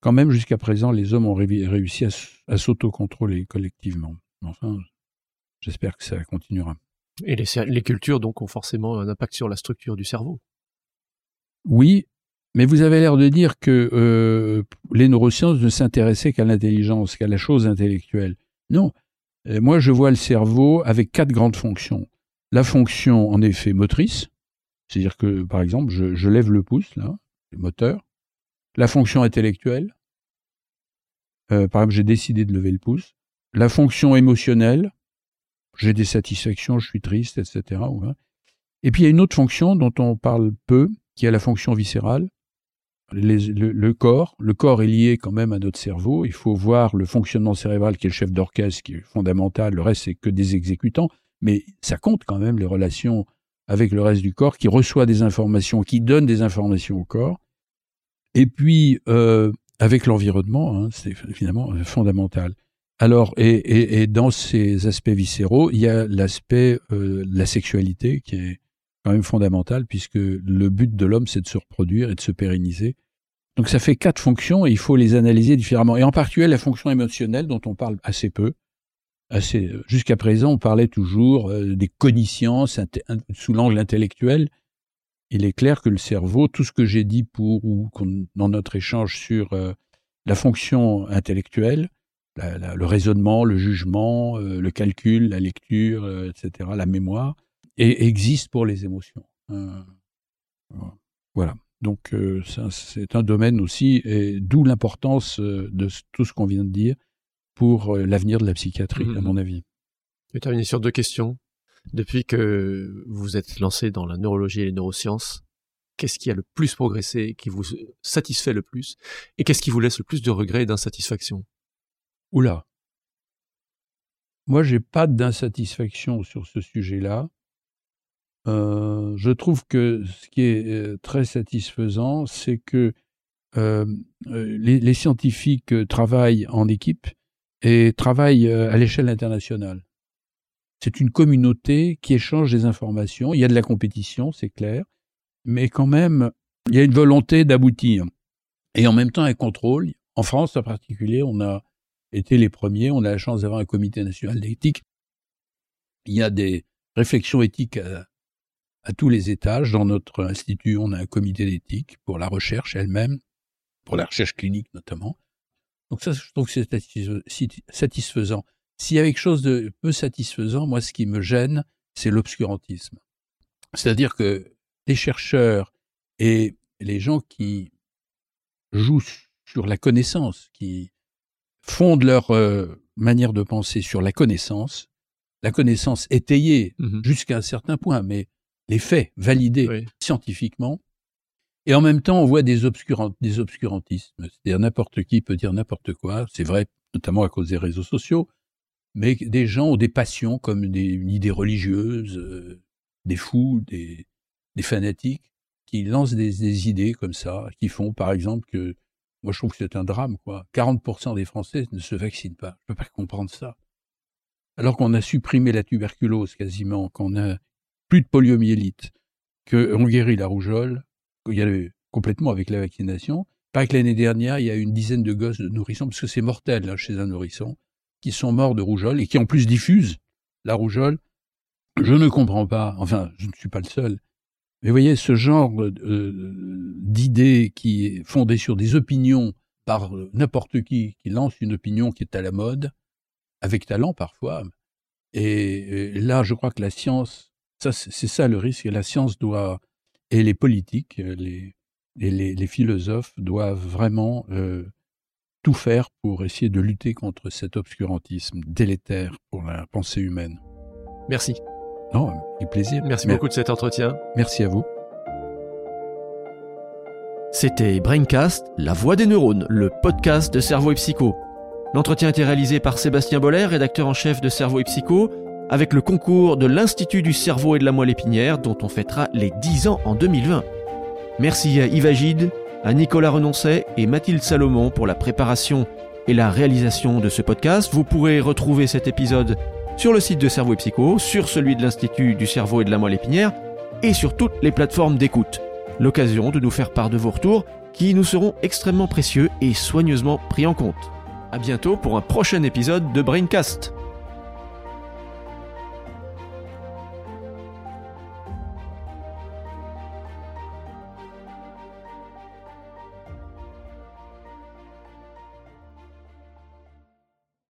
quand même jusqu'à présent, les hommes ont réussi à s'autocontrôler collectivement. Enfin, j'espère que ça continuera. Et les, cultures, donc, ont forcément un impact sur la structure du cerveau. Oui, mais vous avez l'air de dire que euh, les neurosciences ne s'intéressaient qu'à l'intelligence, qu'à la chose intellectuelle. Non. Euh, moi, je vois le cerveau avec quatre grandes fonctions. La fonction, en effet, motrice, c'est-à-dire que, par exemple, je, lève le pouce, là, le moteur. La fonction intellectuelle, euh, par exemple, j'ai décidé de lever le pouce. La fonction émotionnelle, j'ai des satisfactions, je suis triste, etc. Et puis il y a une autre fonction dont on parle peu, qui est la fonction viscérale. le, corps, le corps est lié quand même à notre cerveau. Il faut voir le fonctionnement cérébral qui est le chef d'orchestre, qui est fondamental. Le reste c'est que des exécutants, mais ça compte quand même les relations avec le reste du corps, qui reçoit des informations, qui donne des informations au corps. Et puis euh, avec l'environnement, hein, c'est finalement fondamental. Alors, et, et, dans ces aspects viscéraux, il y a l'aspect euh, la sexualité qui est quand même fondamental puisque le but de l'homme, c'est de se reproduire et de se pérenniser. Donc ça fait quatre fonctions et il faut les analyser différemment. Et en particulier la fonction émotionnelle dont on parle assez peu. Assez, jusqu'à présent, on parlait toujours euh, des connaissances sous l'angle intellectuel. Il est clair que le cerveau, tout ce que j'ai dit pour ou dans notre échange sur euh, la fonction intellectuelle, le raisonnement, le jugement, euh, le calcul, la lecture, euh, etc., la mémoire, et existe pour les émotions. Euh, voilà. Donc c'est un domaine aussi, et d'où l'importance de tout ce qu'on vient de dire pour l'avenir de la psychiatrie, à mmh mon avis. Je vais terminer sur deux questions. Depuis que vous êtes lancé dans la neurologie et les neurosciences, qu'est-ce qui a le plus progressé, qui vous satisfait le plus, et qu'est-ce qui vous laisse le plus de regrets et d'insatisfaction? Oula. Moi, j'ai pas d'insatisfaction sur ce sujet-là. Euh, je trouve que ce qui est euh, très satisfaisant, c'est que euh, les, scientifiques travaillent en équipe et travaillent à l'échelle internationale. C'est une communauté qui échange des informations. Il y a de la compétition, c'est clair, mais quand même, il y a une volonté d'aboutir. Et en même temps, un contrôle. En France, en particulier, on a été les premiers. On a la chance d'avoir un comité national d'éthique. Il y a des réflexions éthiques à, tous les étages. Dans notre institut, on a un comité d'éthique pour la recherche elle-même, pour la recherche clinique notamment. Donc ça, je trouve que c'est satisfaisant. S'il y a quelque chose de peu satisfaisant, moi, ce qui me gêne, c'est l'obscurantisme. C'est-à-dire que les chercheurs et les gens qui jouent sur la connaissance, qui fondent leur euh, manière de penser sur la connaissance, la connaissance étayée mmh jusqu'à un certain point, mais les faits validés scientifiquement. Et en même temps, on voit des, obscurant, des obscurantismes. C'est-à-dire n'importe qui peut dire n'importe quoi. C'est vrai, notamment à cause des réseaux sociaux. Mais des gens ont des passions comme des, une idée religieuse, euh, des fous, des, des fanatiques, qui lancent des, des idées comme ça, qui font par exemple que moi, je trouve que c'est un drame, quoi. 40% des Français ne se vaccinent pas. Je peux pas comprendre ça. Alors qu'on a supprimé la tuberculose quasiment, qu'on a plus de poliomyélite, qu'on guérit la rougeole, qu'il y a complètement avec la vaccination. Pas que l'année dernière, il y a une dizaine de gosses de nourrissons, parce que c'est mortel là, chez un nourrisson, qui sont morts de rougeole et qui en plus diffusent la rougeole. Je ne comprends pas, enfin, je ne suis pas le seul, mais voyez, ce genre euh, d'idées qui est fondée sur des opinions par n'importe qui, qui lance une opinion qui est à la mode, avec talent parfois. Et, là, je crois que la science, ça, c'est ça le risque, la science doit, et les politiques, les, les, les philosophes doivent vraiment euh, tout faire pour essayer de lutter contre cet obscurantisme délétère pour la pensée humaine. Merci. Non, avec plaisir. Merci beaucoup de cet entretien. Merci à vous. C'était Braincast, la voix des neurones, le podcast de Cerveau et Psycho. L'entretien a été réalisé par Sébastien Boller, rédacteur en chef de Cerveau et Psycho, avec le concours de l'Institut du cerveau et de la moelle épinière dont on fêtera les 10 ans en 2020. Merci à Yves Agide, à Nicolas Renoncet et Mathilde Salomon pour la préparation et la réalisation de ce podcast. Vous pourrez retrouver cet épisode sur le site de Cerveau et Psycho, sur celui de l'Institut du cerveau et de la moelle épinière et sur toutes les plateformes d'écoute. L'occasion de nous faire part de vos retours qui nous seront extrêmement précieux et soigneusement pris en compte. À bientôt pour un prochain épisode de Braincast.